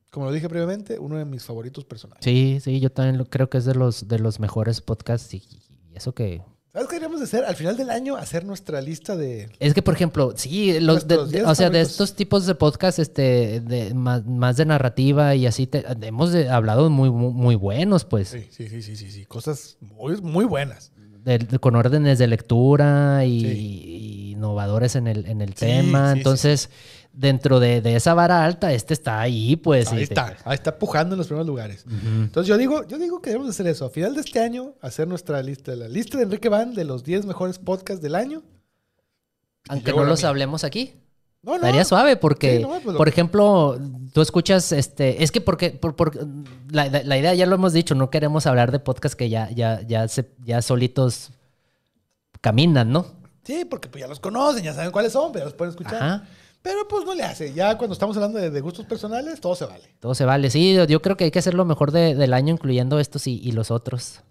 [SPEAKER 3] como lo dije previamente, uno de mis favoritos personales.
[SPEAKER 2] Sí, sí, yo también lo- creo que es de los, de los mejores podcasts y, y eso que...
[SPEAKER 3] ¿Sabes qué deberíamos de hacer? Al final del año, hacer nuestra lista de...
[SPEAKER 2] Es que, por ejemplo, sí, los de- o sea, de estos tipos de podcast, este, de, más, más de narrativa y así, te- hemos hablado muy, muy, muy buenos, pues.
[SPEAKER 3] Sí, sí, sí, sí, sí, sí. Cosas muy, muy buenas.
[SPEAKER 2] con órdenes de lectura y,
[SPEAKER 3] Sí.
[SPEAKER 2] y innovadores en el, en el
[SPEAKER 3] Sí,
[SPEAKER 2] tema. Entonces, dentro de, de esa vara alta, este está ahí, pues.
[SPEAKER 3] Ahí
[SPEAKER 2] te-
[SPEAKER 3] está, ahí está pujando en los primeros lugares. Entonces yo digo, yo digo que debemos hacer eso. A final de este año, hacer nuestra lista, la lista de Enrique Van de los 10 mejores podcasts del año.
[SPEAKER 2] Aunque no los
[SPEAKER 3] mía.
[SPEAKER 2] hablemos aquí.
[SPEAKER 3] No, no.
[SPEAKER 2] Estaría suave porque,
[SPEAKER 3] Sí, no, pues lo-
[SPEAKER 2] por ejemplo, tú escuchas, este, es que porque, por, por- la, la- la idea ya lo hemos dicho, no queremos hablar de podcasts que ya, ya, ya, se, ya solitos caminan, ¿no?
[SPEAKER 3] Sí, porque pues ya los conocen, ya saben cuáles son, pero los pueden escuchar.
[SPEAKER 2] Ajá.
[SPEAKER 3] Pero pues no le hace. Ya cuando estamos hablando de, de gustos personales, todo se vale.
[SPEAKER 2] Todo se vale. Sí, yo creo que hay que hacer lo mejor de- del año, incluyendo estos y, y los otros.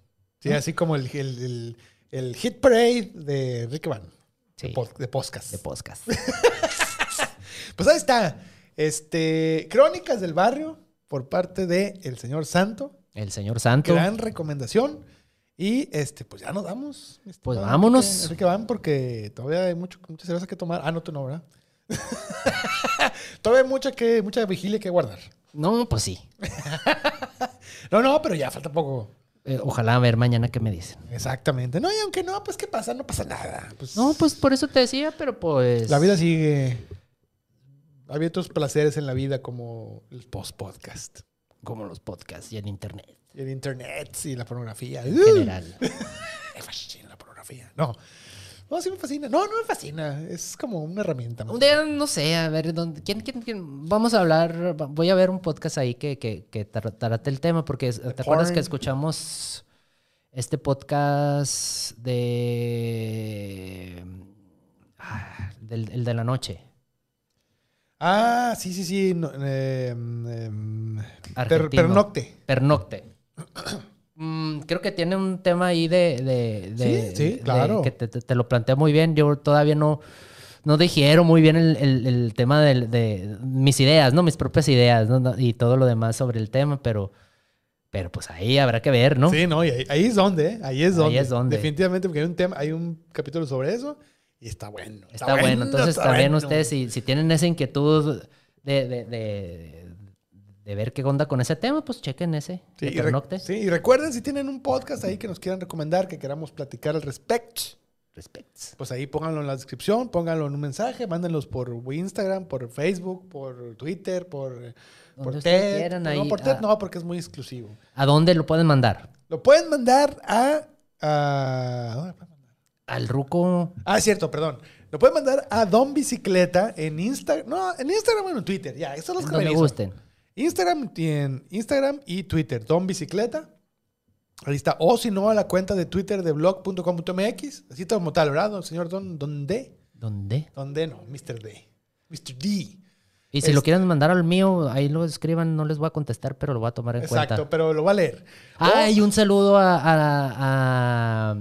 [SPEAKER 3] Sí, así como el, el, el- el hit parade de Enrique Van.
[SPEAKER 2] Sí.
[SPEAKER 3] De, pod- de podcast.
[SPEAKER 2] De podcast.
[SPEAKER 3] Pues ahí está. Este, Crónicas del Barrio por parte de El Señor Santo.
[SPEAKER 2] El señor Santo.
[SPEAKER 3] Gran recomendación. Y este, pues ya nos vamos. mi
[SPEAKER 2] Pues vámonos.
[SPEAKER 3] Enrique, Enrique Van, porque todavía hay mucho, mucha cerveza que tomar. Ah, no, tú no, ¿verdad? todavía hay mucha, que, mucha vigilia que guardar.
[SPEAKER 2] No, pues sí.
[SPEAKER 3] No, no, pero ya falta poco.
[SPEAKER 2] Eh, ojalá a ver mañana qué me dicen.
[SPEAKER 3] Exactamente. No, y aunque no, pues ¿qué pasa? No pasa nada. Pues,
[SPEAKER 2] No, pues por eso te decía, pero pues.
[SPEAKER 3] La vida sigue. Hay otros placeres en la vida como el post-podcast.
[SPEAKER 2] Como los podcasts y el internet
[SPEAKER 3] Y el internet y la pornografía.
[SPEAKER 2] en general.
[SPEAKER 3] La pornografía. No. No, sí me fascina. No, no me fascina. Es como una herramienta.
[SPEAKER 2] Un día, no sé, a ver, ¿dónde, quién, quién, quién? Vamos a hablar, voy a ver un podcast ahí que, que, que tra- trate el tema, porque es- ¿te acuerdas que escuchamos este podcast de... ah, del, el de la noche?
[SPEAKER 3] Ah, sí, sí, sí. no, eh, em, per-
[SPEAKER 2] Argentino.
[SPEAKER 3] pernocte.
[SPEAKER 2] Pernocte. Mm, creo que tiene un tema ahí de... de- de-
[SPEAKER 3] Sí, sí,
[SPEAKER 2] de-
[SPEAKER 3] claro.
[SPEAKER 2] que te, te- te lo plantea muy bien. Yo todavía no, no digiero muy bien el, el- el tema de, mis ideas, ¿no? Mis propias ideas, ¿no? Y todo lo demás sobre el tema, pero... Pero pues ahí habrá que ver, ¿no?
[SPEAKER 3] Sí, no, y ahí, ahí es donde, ¿eh? Ahí es
[SPEAKER 2] Ahí
[SPEAKER 3] donde.
[SPEAKER 2] es donde.
[SPEAKER 3] Definitivamente, porque hay un tema, hay un capítulo sobre eso y está bueno.
[SPEAKER 2] Está, bueno. Entonces
[SPEAKER 3] está
[SPEAKER 2] también
[SPEAKER 3] bueno.
[SPEAKER 2] ustedes, si, si tienen esa inquietud de, de, de- de ver qué onda con ese tema, pues chequen ese.
[SPEAKER 3] Sí, y, sí, y recuerden, si tienen un podcast ahí que nos quieran recomendar, que queramos platicar al respecto,
[SPEAKER 2] Respects.
[SPEAKER 3] pues ahí pónganlo en la descripción, pónganlo en un mensaje, mándenlos por Instagram, por Facebook, por Twitter, por, por
[SPEAKER 2] Donde ustedes
[SPEAKER 3] TED. no, por TED no, porque es muy exclusivo.
[SPEAKER 2] ¿A dónde lo pueden mandar?
[SPEAKER 3] Lo pueden mandar a... a- ¿a dónde pueden mandar?
[SPEAKER 2] Al Ruco.
[SPEAKER 3] Ah, cierto, perdón. Lo pueden mandar a Don Bicicleta en Instagram. No, en Instagram o en Twitter. Ya, son los que reviso.
[SPEAKER 2] gusten.
[SPEAKER 3] Instagram, y en Instagram y Twitter, Don Bicicleta. Ahí está. O si no, a la cuenta de Twitter de blog.com.mx. Así como tal, ¿verdad? Don- Señor Don.
[SPEAKER 2] ¿Dónde?
[SPEAKER 3] Don D, no, Mr. D. Mr. D.
[SPEAKER 2] Y si lo quieren mandar al mío, ahí lo escriban, no les voy a contestar, pero lo voy a tomar en
[SPEAKER 3] Exacto,
[SPEAKER 2] cuenta.
[SPEAKER 3] pero lo va a leer.
[SPEAKER 2] Ah,
[SPEAKER 3] O-
[SPEAKER 2] y un saludo a, a- a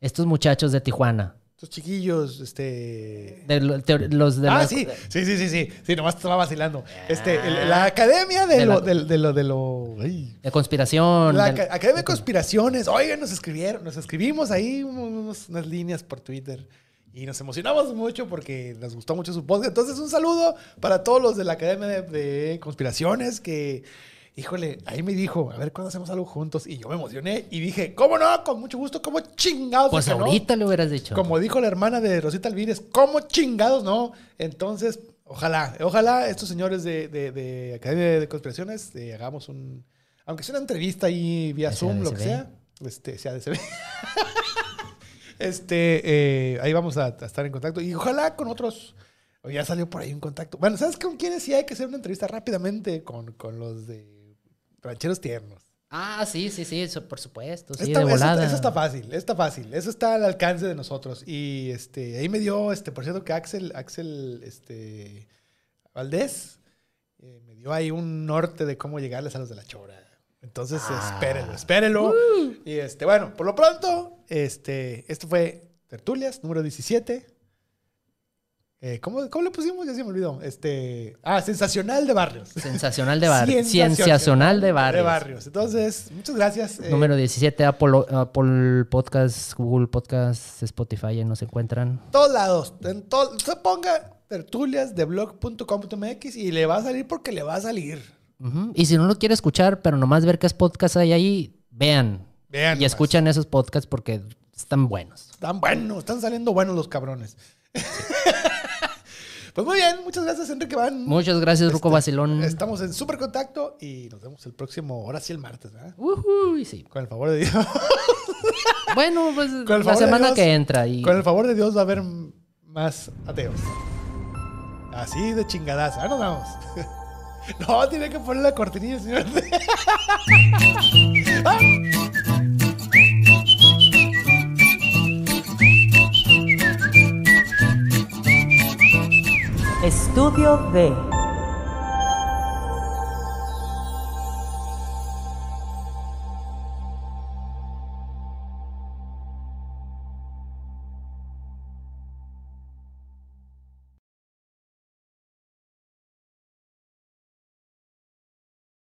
[SPEAKER 2] estos muchachos de Tijuana.
[SPEAKER 3] Estos chiquillos, este...
[SPEAKER 2] De lo- te- los de
[SPEAKER 3] ah,
[SPEAKER 2] la-
[SPEAKER 3] sí, sí, sí, sí, sí. Sí, nomás estaba vacilando. Este, el-
[SPEAKER 2] Ah.
[SPEAKER 3] la academia de,
[SPEAKER 2] De
[SPEAKER 3] lo,
[SPEAKER 2] la-
[SPEAKER 3] de, de lo, de lo... ay.
[SPEAKER 2] de conspiración.
[SPEAKER 3] La
[SPEAKER 2] del-
[SPEAKER 3] Academia de Conspiraciones. Oigan, nos escribieron, nos escribimos ahí unos- unas líneas por Twitter. Y nos emocionamos mucho porque nos gustó mucho su podcast. Entonces, un saludo para todos los de la Academia de, de Conspiraciones que, híjole, ahí me dijo, a ver cuándo hacemos algo juntos. Y yo me emocioné y dije, ¿cómo no? Con mucho gusto, ¿cómo chingados?
[SPEAKER 2] Pues
[SPEAKER 3] no?
[SPEAKER 2] ahorita le hubieras dicho.
[SPEAKER 3] Como dijo la hermana de Rosita Alvírez, ¿cómo chingados no? Entonces, ojalá, ojalá estos señores de, de, de Academia de Conspiraciones eh, hagamos un, aunque sea una entrevista ahí vía Zoom, lo que sea, este, sea de Este, eh, ahí vamos a, a estar en contacto y ojalá con otros. o Ya salió por ahí un contacto. Bueno, ¿sabes con quiénes sí hay que hacer una entrevista rápidamente? Con, con los de Rancheros Tiernos.
[SPEAKER 2] Ah, sí, sí, sí, eso por supuesto. Sí,
[SPEAKER 3] Está-
[SPEAKER 2] de
[SPEAKER 3] eso,
[SPEAKER 2] volada.
[SPEAKER 3] eso está fácil, está fácil. Eso está al alcance de nosotros. Y este, ahí me dio, este, por cierto, que Axel, Axel, este, Valdés, eh, me dio ahí un norte de cómo llegarles a los de la chora. Entonces,
[SPEAKER 2] Ah.
[SPEAKER 3] espérenlo, espérenlo. Y este, bueno, por lo pronto, este, esto fue Tertulias, número 17. Eh, ¿cómo, ¿Cómo le pusimos? Ya se me olvidó. Este, ah, sensacional de barrios.
[SPEAKER 2] Sensacional de barrios.
[SPEAKER 3] Sensacional
[SPEAKER 2] Sensacional de barrios.
[SPEAKER 3] De barrios. Entonces, muchas gracias. eh,
[SPEAKER 2] Número 17, Apple, Apple Podcast, Google Podcast, Spotify, ahí nos encuentran.
[SPEAKER 3] todos lados. En todo, se ponga tertulias de blog.com.mx y le va a salir porque le va a salir.
[SPEAKER 2] Y si no lo quiere escuchar, pero nomás ver qué podcast hay ahí, vean.
[SPEAKER 3] Vean.
[SPEAKER 2] y
[SPEAKER 3] nomás.
[SPEAKER 2] escuchan esos podcasts porque están buenos.
[SPEAKER 3] Están buenos, están saliendo buenos los cabrones. pues muy bien, muchas gracias, Enrique Van.
[SPEAKER 2] Muchas gracias, Ruco
[SPEAKER 3] Este. Estamos en súper contacto y nos vemos el próximo, ahora sí el martes, ¿verdad?
[SPEAKER 2] Ujú, sí.
[SPEAKER 3] Con el favor de Dios.
[SPEAKER 2] Bueno, pues la semana
[SPEAKER 3] Dios,
[SPEAKER 2] que entra. Y...
[SPEAKER 3] Con el favor de Dios va a haber más ateos. Así de chingadas. Ah, nos vamos. No, tiene que poner la cortinilla, señor.
[SPEAKER 1] Estudio D.